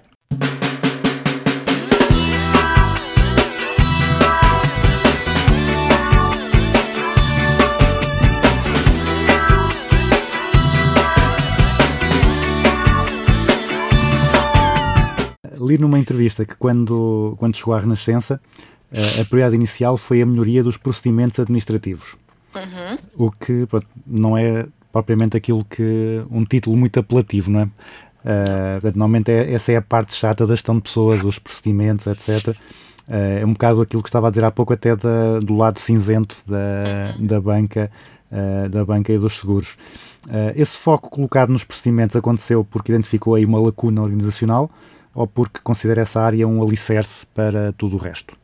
S1: Li numa entrevista que quando, quando chegou à Renascença, eh, a prioridade inicial foi a melhoria dos procedimentos administrativos. O que pronto, não é propriamente aquilo que um título muito apelativo, não é? Portanto, normalmente é- essa é a parte chata da gestão de pessoas, os procedimentos, etc. Eh, é um bocado aquilo que estava a dizer há pouco, até da- do lado cinzento da, da banca, eh, da banca e dos seguros. Eh, esse foco colocado nos procedimentos aconteceu porque identificou aí uma lacuna organizacional ou porque considera essa área um alicerce para tudo o resto?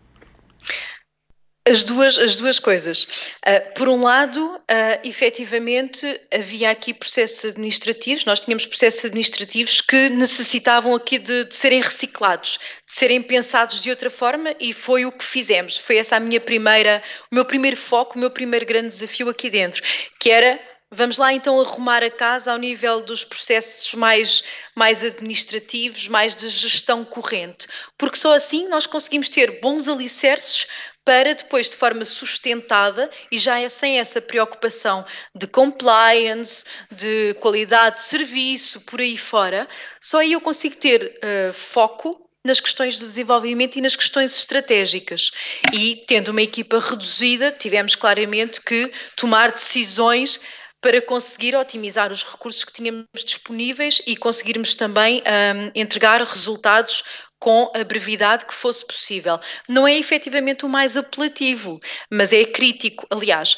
S2: As duas, as duas coisas. Ah, por um lado, ah, efetivamente, havia aqui processos administrativos, nós tínhamos processos administrativos que necessitavam aqui de, de serem reciclados, de serem pensados de outra forma e foi o que fizemos. Foi essa a minha primeira, o meu primeiro foco, o meu primeiro grande desafio aqui dentro, que era Vamos lá então arrumar a casa ao nível dos processos mais, mais administrativos, mais de gestão corrente, porque só assim nós conseguimos ter bons alicerces para depois, de forma sustentada e já é sem essa preocupação de compliance, de qualidade de serviço, por aí fora, só aí eu consigo ter eh, foco nas questões de desenvolvimento e nas questões estratégicas. E tendo uma equipa reduzida, tivemos claramente que tomar decisões para conseguir otimizar os recursos que tínhamos disponíveis e conseguirmos também hum, entregar resultados com a brevidade que fosse possível. Não é efetivamente o mais apelativo, mas é crítico. Aliás,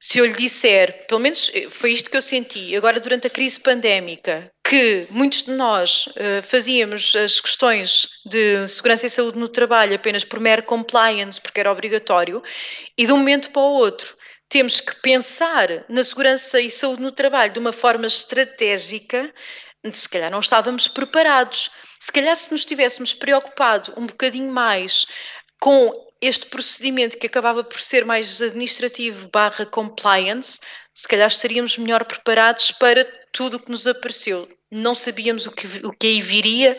S2: se eu lhe disser, pelo menos eh, foi isto que eu senti, agora durante a crise pandémica, que muitos de nós eh, fazíamos as questões de segurança e saúde no trabalho apenas por mero compliance, porque era obrigatório, e de um momento para o outro temos que pensar na segurança e saúde no trabalho de uma forma estratégica, se calhar não estávamos preparados. Se calhar se nos tivéssemos preocupado um bocadinho mais com este procedimento que acabava por ser mais administrativo barra compliance, se calhar estaríamos melhor preparados para tudo o que nos apareceu. Não sabíamos o que, o que aí viria,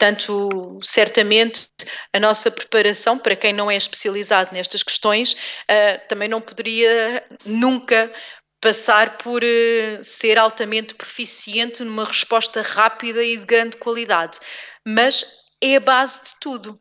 S2: Portanto, certamente a nossa preparação, para quem não é especializado nestas questões, ah, também não poderia nunca passar por eh, ser altamente proficiente numa resposta rápida e de grande qualidade. Mas é a base de tudo.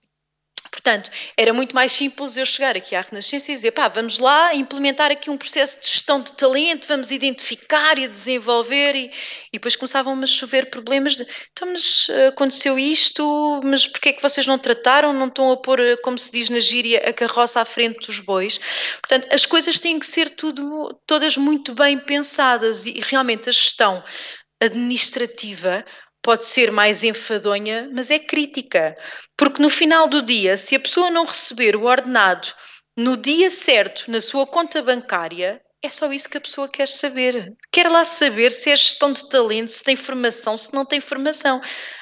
S2: Portanto, era muito mais simples eu chegar aqui à Renascença e dizer, pá, vamos lá implementar aqui um processo de gestão de talento, vamos identificar e desenvolver e, e depois começavam-me a chover problemas de, então, mas eh, aconteceu isto, mas porquê é que vocês não trataram, não estão a pôr, eh, como se diz na gíria, a carroça à frente dos bois? Portanto, as coisas têm que ser tudo, todas muito bem pensadas e, e realmente a gestão administrativa pode ser mais enfadonha, mas é crítica. Porque no final do dia, se a pessoa não receber o ordenado no dia certo na sua conta bancária, é só isso que a pessoa quer saber. Quer lá saber se é gestão de talento, se tem formação, se não tem formação.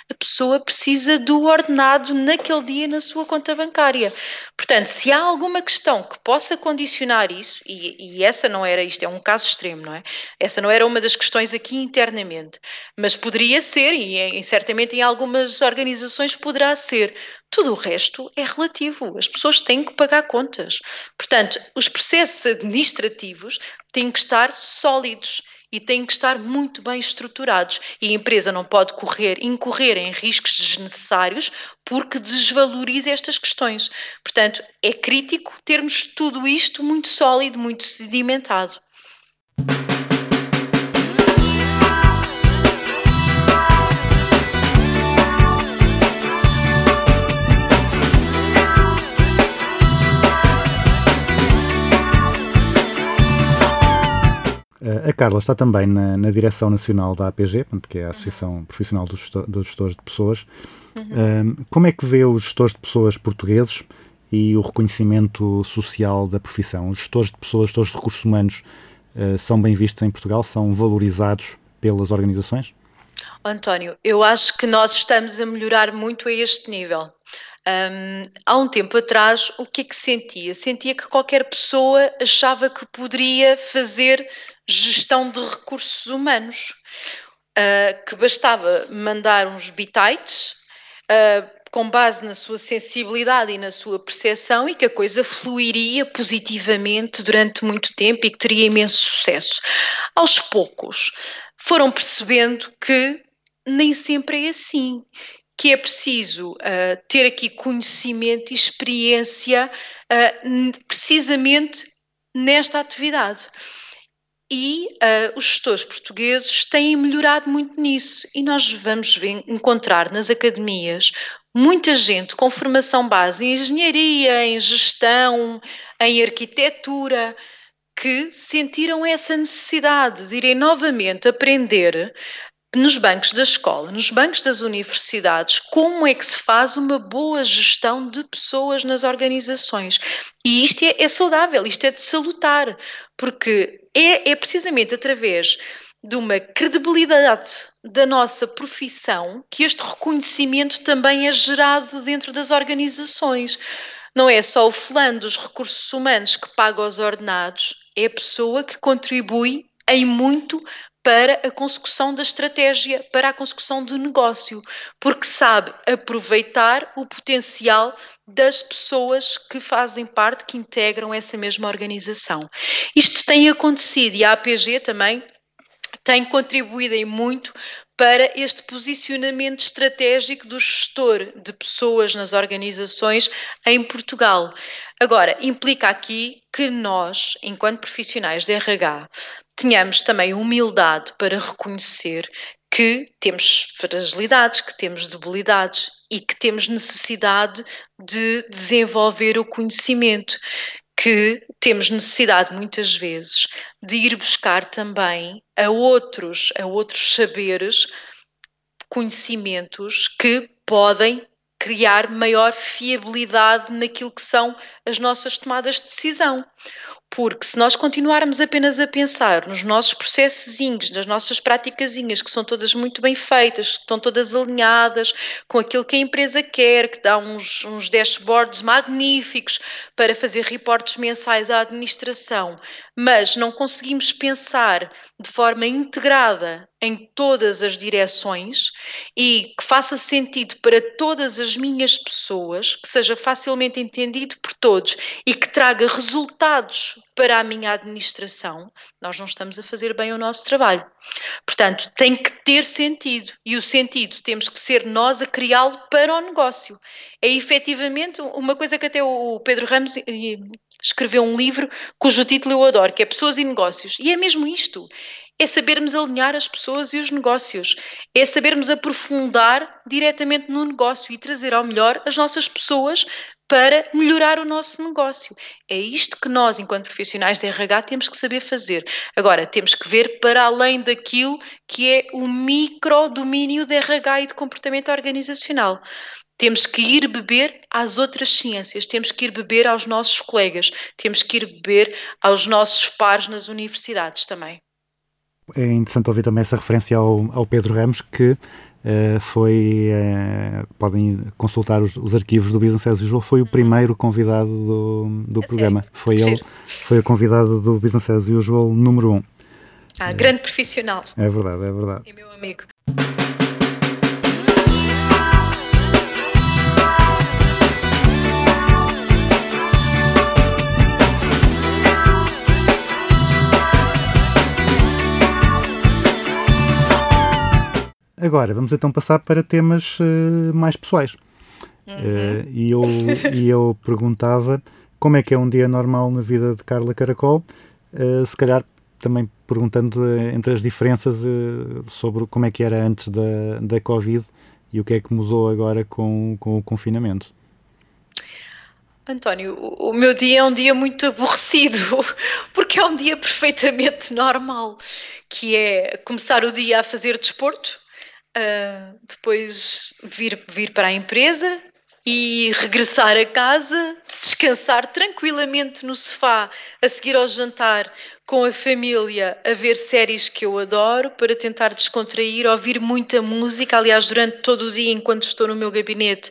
S2: A pessoa precisa do ordenado naquele dia na sua conta bancária. Portanto, se há alguma questão que possa condicionar isso, e, e essa não era, isto é um caso extremo, não é? Essa não era uma das questões aqui internamente, mas poderia ser, e, em- certamente em algumas organizações poderá ser. Tudo o resto é relativo. As pessoas têm que pagar contas. Portanto, os processos administrativos têm que estar sólidos e têm que estar muito bem estruturados. E a empresa não pode correr, incorrer em riscos desnecessários porque desvaloriza estas questões. Portanto, é crítico termos tudo isto muito sólido, muito sedimentado.
S1: A Carla está também na, na direção nacional da APG, que é a Associação Profissional dos, dos Gestores de Pessoas. Um, como é que vê os gestores de pessoas portugueses e o reconhecimento social da profissão? Os gestores de pessoas, gestores de recursos humanos, eh, são bem vistos em Portugal, são valorizados pelas organizações?
S2: António, eu acho que nós estamos a melhorar muito a este nível. Hum, há um tempo atrás, o que é que sentia? Sentia que qualquer pessoa achava que poderia fazer gestão de recursos humanos, Ah, que bastava mandar uns bitites ah, com base na sua sensibilidade e na sua percepção e que a coisa fluiria positivamente durante muito tempo e que teria imenso sucesso. Aos poucos, foram percebendo que nem sempre é assim, que é preciso ah, ter aqui conhecimento e experiência precisamente nesta atividade. E ah, os gestores portugueses têm melhorado muito nisso, e nós vamos ver- encontrar nas academias muita gente com formação base em engenharia, em gestão, em arquitetura, que sentiram essa necessidade de irem novamente aprender nos bancos da escola, nos bancos das universidades, como é que se faz uma boa gestão de pessoas nas organizações. E isto é, é saudável, isto é de salutar, porque é, é precisamente através de uma credibilidade da nossa profissão que este reconhecimento também é gerado dentro das organizações. Não é só o fulano dos recursos humanos que paga os ordenados, é a pessoa que contribui em muito para a consecução da estratégia, para a consecução do negócio, porque sabe aproveitar o potencial das pessoas que fazem parte, que integram essa mesma organização. Isto tem acontecido e a APG também tem contribuído em muito para este posicionamento estratégico do gestor de pessoas nas organizações em Portugal. Agora, implica aqui que nós, enquanto profissionais de RH, tenhamos também humildade para reconhecer que temos fragilidades, que temos debilidades e que temos necessidade de desenvolver o conhecimento, que temos necessidade muitas vezes de ir buscar também a outros, a outros saberes, conhecimentos que podem criar maior fiabilidade naquilo que são as nossas tomadas de decisão. Porque se nós continuarmos apenas a pensar nos nossos processozinhos, nas nossas praticazinhas, que são todas muito bem feitas, que estão todas alinhadas com aquilo que a empresa quer, que dá uns, uns dashboards magníficos para fazer reportes mensais à administração, mas não conseguimos pensar de forma integrada em todas as direções e que faça sentido para todas as minhas pessoas, que seja facilmente entendido por todos e que traga resultados para a minha administração, nós não estamos a fazer bem o nosso trabalho. Portanto, tem que ter sentido e o sentido temos que ser nós a criá-lo para o negócio. É efetivamente uma coisa que até o Pedro Ramos eh, escreveu um livro cujo título eu adoro, que é Pessoas e Negócios. E é mesmo isto. É sabermos alinhar as pessoas e os negócios. É sabermos aprofundar diretamente no negócio e trazer ao melhor as nossas pessoas para melhorar o nosso negócio. É isto que nós, enquanto profissionais de RH, temos que saber fazer. Agora, temos que ver para além daquilo que é o micro domínio de RH e de comportamento organizacional. Temos que ir beber às outras ciências, temos que ir beber aos nossos colegas, temos que ir beber aos nossos pares nas universidades também.
S1: É interessante ouvir também essa referência ao, ao Pedro Ramos, que eh, foi. eh, podem consultar os, os arquivos do Business as Usual, foi o primeiro convidado do, do
S2: A
S1: programa.
S2: sério?
S1: Foi ele, foi o convidado do Business as Usual número 1. Um.
S2: Ah, grande profissional,
S1: É verdade, é verdade.
S2: é meu amigo.
S1: Agora, vamos então passar para temas eh, mais pessoais. Eh, e, eu, e eu perguntava como é que é um dia normal na vida de Carla Caracol, eh, se calhar também perguntando entre as diferenças sobre como é que era antes da, da Covid e o que é que mudou agora com, com o confinamento.
S2: António, o meu dia é um dia muito aborrecido, porque é um dia perfeitamente normal, que é começar o dia a fazer desporto, ah, depois vir, vir para a empresa e regressar a casa, descansar tranquilamente no sofá, a seguir ao jantar, com a família a ver séries que eu adoro para tentar descontrair, ouvir muita música. Aliás, durante todo o dia, enquanto estou no meu gabinete,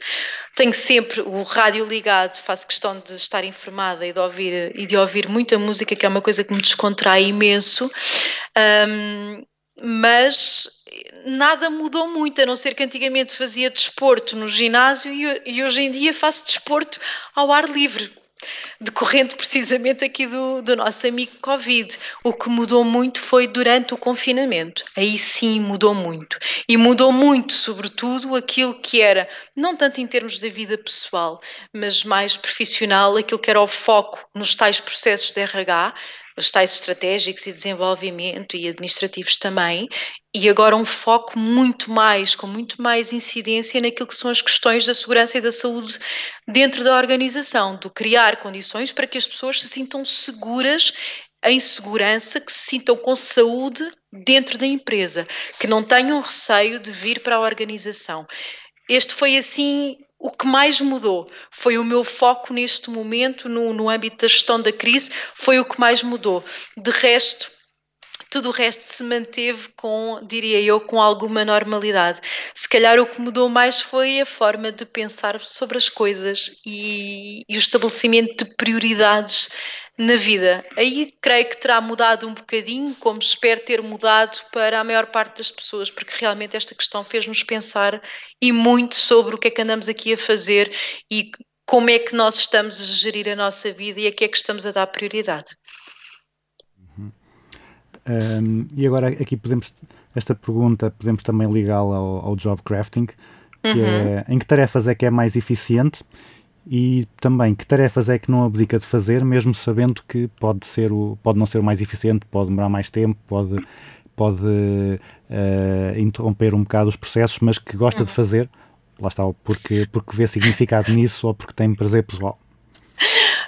S2: tenho sempre o rádio ligado, faço questão de estar informada e de ouvir, e de ouvir muita música, que é uma coisa que me descontrai imenso. Um, mas nada mudou muito, a não ser que antigamente fazia desporto no ginásio e, hoje em dia faço desporto ao ar livre decorrente precisamente aqui do, do nosso amigo Covid. O que mudou muito foi durante o confinamento. Aí sim mudou muito. E mudou muito, sobretudo, aquilo que era, não tanto em termos da vida pessoal, mas mais profissional, aquilo que era o foco nos tais processos de RH, os tais estratégicos e desenvolvimento e administrativos também, e agora um foco muito mais, com muito mais incidência naquilo que são as questões da segurança e da saúde dentro da organização, do criar condições para que as pessoas se sintam seguras em segurança, que se sintam com saúde dentro da empresa, que não tenham receio de vir para a organização. Este foi assim o que mais mudou foi o meu foco neste momento, no, no âmbito da gestão da crise, foi o que mais mudou. De resto, tudo o resto se manteve com, diria eu, com alguma normalidade. Se calhar o que mudou mais foi a forma de pensar sobre as coisas e, e o estabelecimento de prioridades na vida. Aí creio que terá mudado um bocadinho, como espero ter mudado para a maior parte das pessoas, porque realmente esta questão fez-nos pensar e muito sobre o que é que andamos aqui a fazer e como é que nós estamos a gerir a nossa vida e a que é que estamos a dar prioridade.
S1: Um, e agora aqui podemos, esta pergunta podemos também ligá-la ao, ao, job crafting, que uhum. é em que tarefas é que é mais eficiente e também que tarefas é que não abdica de fazer, mesmo sabendo que pode, ser o, pode não ser o mais eficiente, pode demorar mais tempo, pode, pode uh, interromper um bocado os processos, mas que gosta de fazer, lá está, porque, porque vê significado nisso ou porque tem prazer pessoal.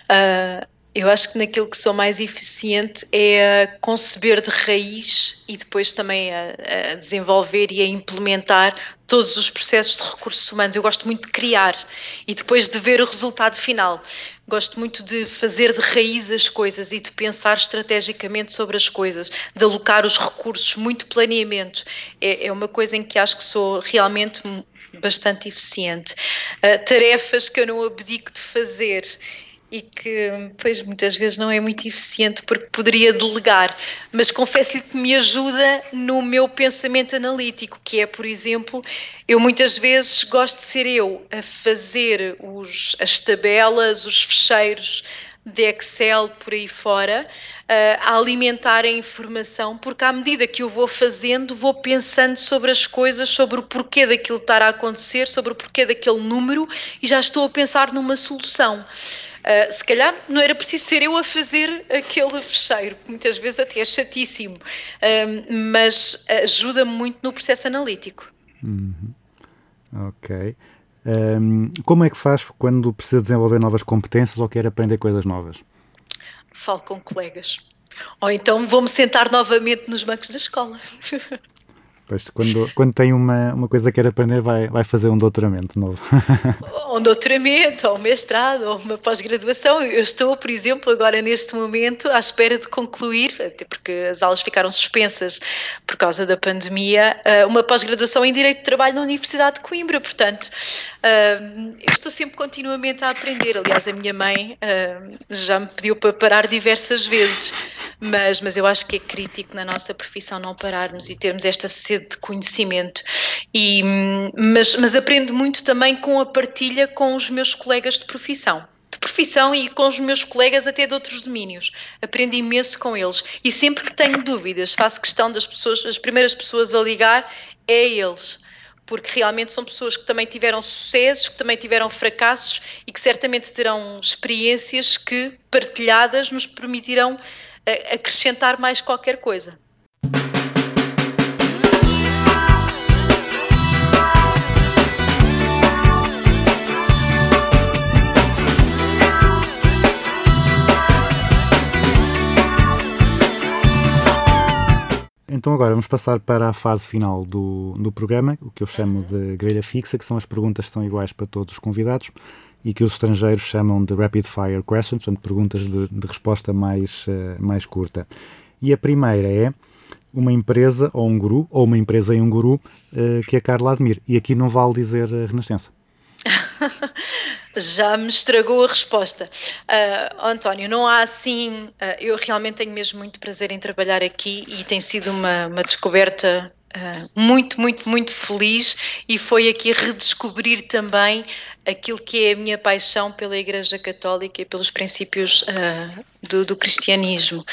S2: Uh, eu acho que naquilo que sou mais eficiente é conceber de raiz e depois também a, a, desenvolver e a implementar todos os processos de recursos humanos. Eu gosto muito de criar e depois de ver o resultado final. Gosto muito de fazer de raiz as coisas e de pensar estrategicamente sobre as coisas, de alocar os recursos, muito planeamento. É, é uma coisa em que acho que sou realmente bastante eficiente. Uh, tarefas que eu não abdico de fazer e que, pois, muitas vezes não é muito eficiente porque poderia delegar, mas confesso-lhe que me ajuda no meu pensamento analítico, que é, por exemplo, eu muitas vezes gosto de ser eu a fazer os, as tabelas, os fecheiros de Excel por aí fora, a alimentar a informação, porque à medida que eu vou fazendo, vou pensando sobre as coisas, sobre o porquê daquilo estar a acontecer, sobre o porquê daquele número e já estou a pensar numa solução. Uh, se calhar não era preciso ser eu a fazer aquele fecheiro, que muitas vezes até é chatíssimo, uh, mas ajuda-me muito no processo analítico.
S1: Uhum. Ok. Um, como é que faz quando precisa desenvolver novas competências ou quer aprender coisas novas?
S2: Falo com colegas. Ou então vou-me sentar novamente nos bancos da escola.
S1: Pois, quando, quando tem uma, uma coisa que quer aprender, vai, vai fazer um doutoramento novo.
S2: um doutoramento, ou um mestrado, ou uma pós-graduação. Eu estou, por exemplo, agora neste momento à espera de concluir, até porque as aulas ficaram suspensas por causa da pandemia, eh, uma pós-graduação em Direito de Trabalho na Universidade de Coimbra. Portanto, eh, eu estou sempre continuamente a aprender. Aliás, a minha mãe eh, já me pediu para parar diversas vezes, mas, mas eu acho que é crítico na nossa profissão não pararmos e termos esta sede de conhecimento. E, mas, mas aprendo muito também com a partilha com os meus colegas de profissão de profissão e com os meus colegas até de outros domínios. Aprendo imenso com eles e sempre que tenho dúvidas, faço questão das pessoas, as primeiras pessoas a ligar é eles. Porque realmente são pessoas que também tiveram sucessos, que também tiveram fracassos e que certamente terão experiências que, partilhadas, nos permitirão eh, acrescentar mais qualquer coisa.
S1: Então agora vamos passar para a fase final do, do programa, o que eu chamo de grelha fixa, que são as perguntas que são iguais para todos os convidados e que os estrangeiros chamam de rapid fire questions, portanto, perguntas de, de resposta mais, eh, mais curta. E a primeira é uma empresa ou um guru, ou uma empresa e um guru, eh, que a Carla admire. E aqui não vale dizer a Renascença.
S2: Já me estragou a resposta. Ah, António, não há assim. ah, eu realmente tenho mesmo muito prazer em trabalhar aqui e tem sido uma, uma descoberta ah, muito, muito, muito feliz e foi aqui redescobrir também aquilo que é a minha paixão pela Igreja Católica e pelos princípios ah, do, do cristianismo,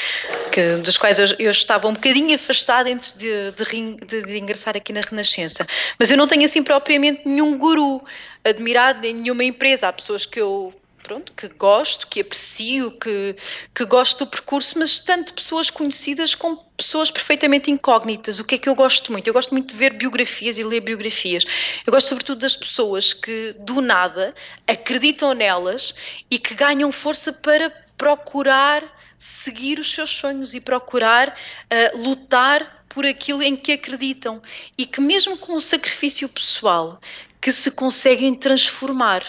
S2: que, dos quais eu, eu estava um bocadinho afastada antes de, de de- de ingressar aqui na Renascença. Mas eu não tenho assim propriamente nenhum guru admirado em nenhuma empresa. Há pessoas que eu pronto, que gosto, que aprecio, que, que gosto do percurso, mas tanto pessoas conhecidas como pessoas perfeitamente incógnitas. O que é que eu gosto muito? Eu gosto muito de ver biografias e ler biografias. Eu gosto sobretudo das pessoas que do nada acreditam nelas e que ganham força para procurar seguir os seus sonhos e procurar ah, lutar por aquilo em que acreditam e que mesmo com o sacrifício pessoal que se conseguem transformar.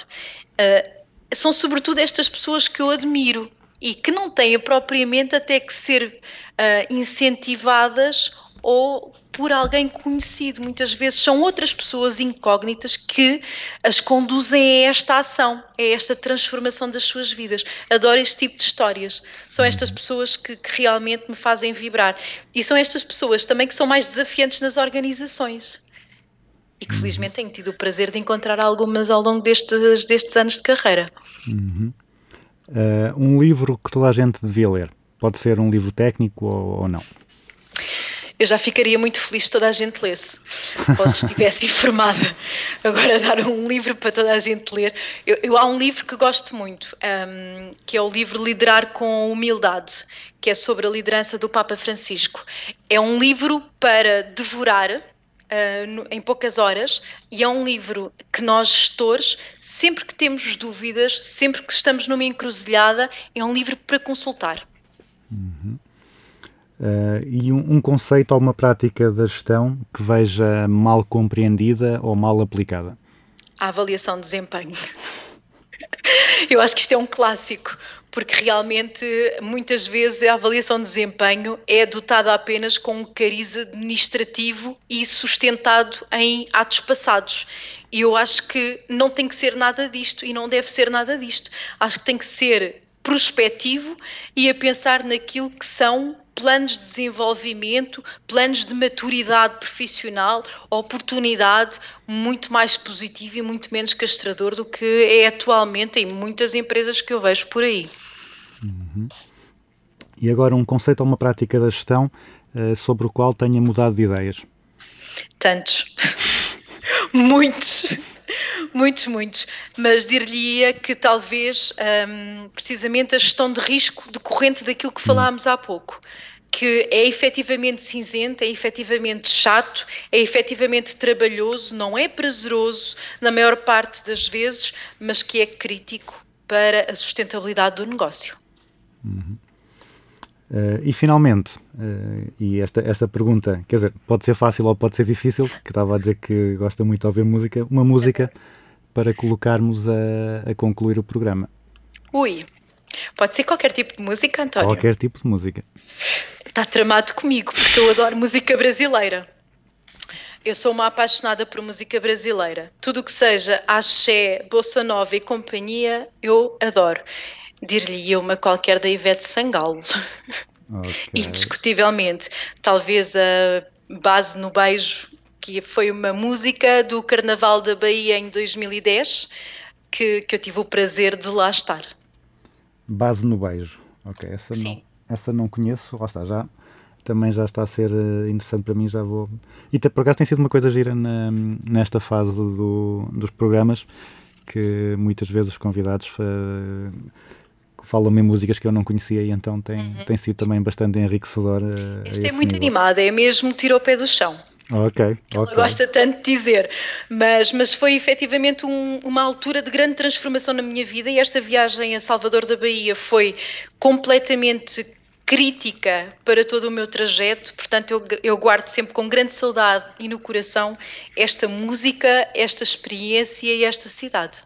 S2: Ah, são sobretudo estas pessoas que eu admiro e que não têm propriamente até que ser ah, incentivadas ou por alguém conhecido. Muitas vezes são outras pessoas incógnitas que as conduzem a esta ação, a esta transformação das suas vidas. Adoro este tipo de histórias. São estas pessoas que, que realmente me fazem vibrar. E são estas pessoas também que são mais desafiantes nas organizações. E que felizmente tenho tido o prazer de encontrar algumas ao longo destes, destes anos de carreira.
S1: Eh, um livro que toda a gente devia ler. Pode ser um livro técnico ou, ou não.
S2: Eu já ficaria muito feliz se toda a gente lesse, ou se estivesse informada. Agora, dar um livro para toda a gente ler. Eu, eu- há um livro que gosto muito, ahm, que é o livro Liderar com Humildade, que é sobre a liderança do Papa Francisco. É um livro para devorar. Ah, no- em poucas horas, e é um livro que nós, gestores, sempre que temos dúvidas, sempre que estamos numa encruzilhada, é um livro para consultar.
S1: Eh, e um, um conceito ou uma prática da gestão que veja mal compreendida ou mal aplicada.
S2: a avaliação de desempenho. Eu acho que isto é um clássico, porque realmente muitas vezes a avaliação de desempenho é adotada apenas com um cariz administrativo e sustentado em atos passados. E eu acho que não tem que ser nada disto e não deve ser nada disto. Acho que tem que ser prospectivo e a pensar naquilo que são planos de desenvolvimento, planos de maturidade profissional, oportunidade muito mais positivo e muito menos castrador do que é atualmente em muitas empresas que eu vejo por aí.
S1: E agora um conceito ou uma prática da gestão eh, sobre o qual tenha mudado de ideias.
S2: Tantos. muitos. Muitos, muitos. Mas dir-lhe-ia que talvez hum, precisamente a gestão de risco decorrente daquilo que falámos há pouco. Que é efetivamente cinzento, é efetivamente chato, é efetivamente trabalhoso, não é prazeroso na maior parte das vezes, mas que é crítico para a sustentabilidade do negócio.
S1: Eh, e finalmente, eh, e esta, esta pergunta, quer dizer, pode ser fácil ou pode ser difícil, que estava a dizer que gosta muito de ouvir música, uma música para colocarmos a, a concluir o programa.
S2: Ui, pode ser qualquer tipo de música, António.
S1: Qualquer tipo de música.
S2: Está tramado comigo, porque eu adoro música brasileira. Eu sou uma apaixonada por música brasileira. Tudo o que seja axé, bossa nova e companhia, eu adoro. Dir-lhe uma qualquer da Ivete Sangalo.
S1: Ok.
S2: Indiscutivelmente. Talvez a base no beijo, que foi uma música do Carnaval da Bahia em 2010, que, que eu tive o prazer de lá estar.
S1: Base no beijo. Ok, essa não, essa não conheço, lá está, já também já está a ser eh, interessante para mim, já vou. E por acaso tem sido uma coisa gira na- nesta fase do- dos programas que muitas vezes os convidados eh, falam-me em músicas que eu não conhecia e então tem, tem sido também bastante enriquecedor. eh, a
S2: Este é muito
S1: nível.
S2: animado, é mesmo tiro ao pé do chão.
S1: Ok,
S2: Ela
S1: ok.
S2: gosta tanto de dizer, mas, mas foi efetivamente um- uma altura de grande transformação na minha vida e esta viagem a Salvador da Bahia foi completamente crítica para todo o meu trajeto, portanto eu, eu guardo sempre com grande saudade e no coração esta música, esta experiência e esta cidade.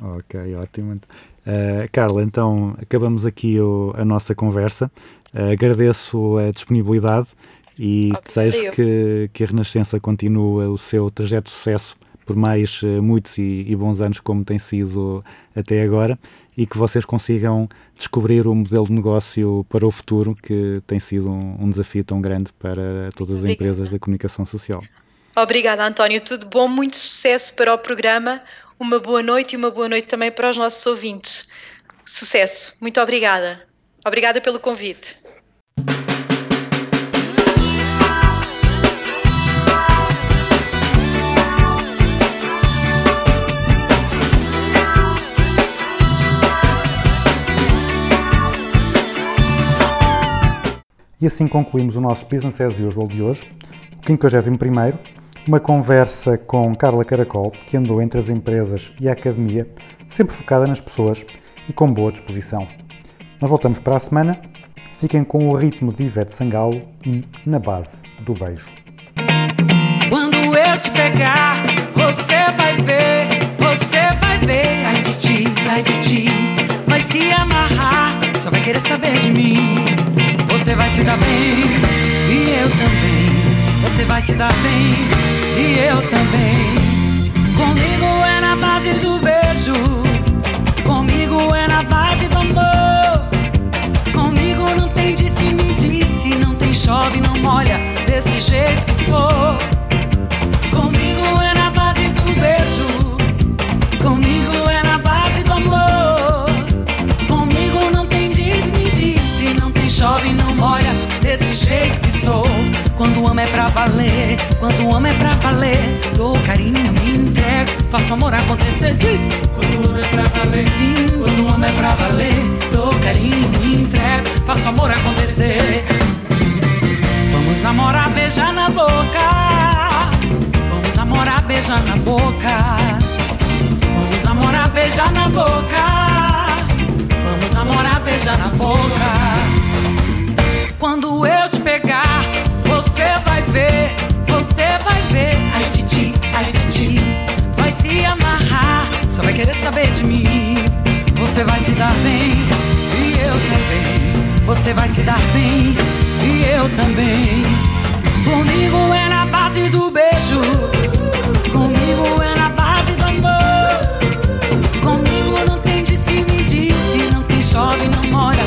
S1: Ok, ótimo. Uh, Carla, então acabamos aqui o- a nossa conversa. Uh, agradeço a disponibilidade e desejo que, que a Renascença continue o seu trajeto de sucesso por mais uh, muitos e, e bons anos como tem sido até agora e que vocês consigam descobrir o modelo de negócio para o futuro que tem sido um, um desafio tão grande para todas as
S2: Obrigada.
S1: empresas da comunicação social.
S2: Obrigada, António. Tudo bom, muito sucesso para o programa. Uma boa noite e uma boa noite também para os nossos ouvintes. Sucesso. Muito obrigada. Obrigada pelo convite.
S1: E assim concluímos o nosso Business as Usual de hoje, o 51º, uma conversa com Carla Caracol, que andou entre as empresas e a academia, sempre focada nas pessoas e com boa disposição. Nós voltamos para a semana, fiquem com o ritmo de Ivete Sangalo e na base do beijo.
S3: Quando eu te pegar, você vai ver, você vai ver. Ai de ti, ai de ti, vai se amarrar, só vai querer saber de mim. Você vai se dar bem, e eu também. Você vai se dar bem, e eu também. Comigo é na base do beijo, comigo é na base do amor. Comigo não tem disse me disse, não tem chove, não molha, desse jeito que sou. Comigo é na base do beijo, comigo é na base do amor. Comigo não tem disse me disse, não tem chove, não Quando o amo é pra valer, quando o amo é pra valer, dou carinho, me entrego, faço amor acontecer. Diz. Quando o amo é pra valer, sim, quando o amo é pra valer, dou carinho, me entrego, faço amor acontecer. Vamos namorar, beijar na boca. Vamos namorar, beijar na boca. Vamos namorar, beijar na boca. Vamos namorar, beijar na boca. Quando eu te pegar, ver, você vai ver. Ai de ti, ai de ti, vai se amarrar, só vai querer saber de mim. Você vai se dar bem, e eu também. Você vai se dar bem, e eu também. Comigo é na base do beijo, comigo é na base do amor. Comigo não tem disse me disse, não tem chove, não molha,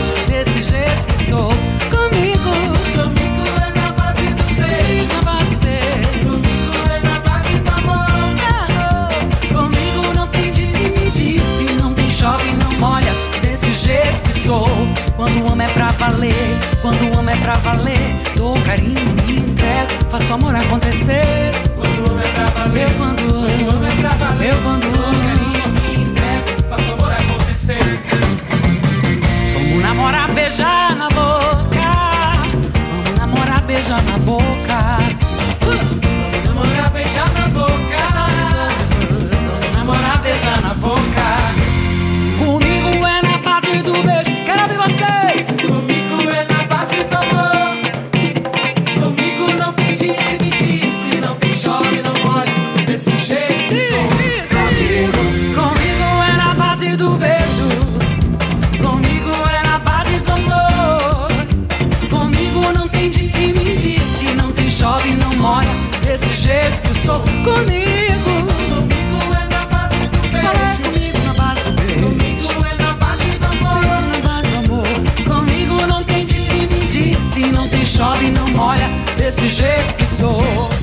S3: Quando o amo é pra valer, quando o amo é pra valer, dou carinho, me entrego, faço amor acontecer. Quando o amo é pra valer, quando o amo é pra valer, quando o amo carinho, me entrego, faço amor acontecer. Vamos namorar, beijar na boca. Vamos namorar, beijar na boca. Vamos namorar, beijar na boca. Vamos namorar, beijar na boca. Comigo.
S4: Comigo é na base do
S3: beijo. comigo na base do
S4: beijo.
S3: Comigo
S4: é na base do amor.
S3: Fica na base do amor. Comigo não tem disse, me disse. Não tem chove, não molha. Desse jeito que sou.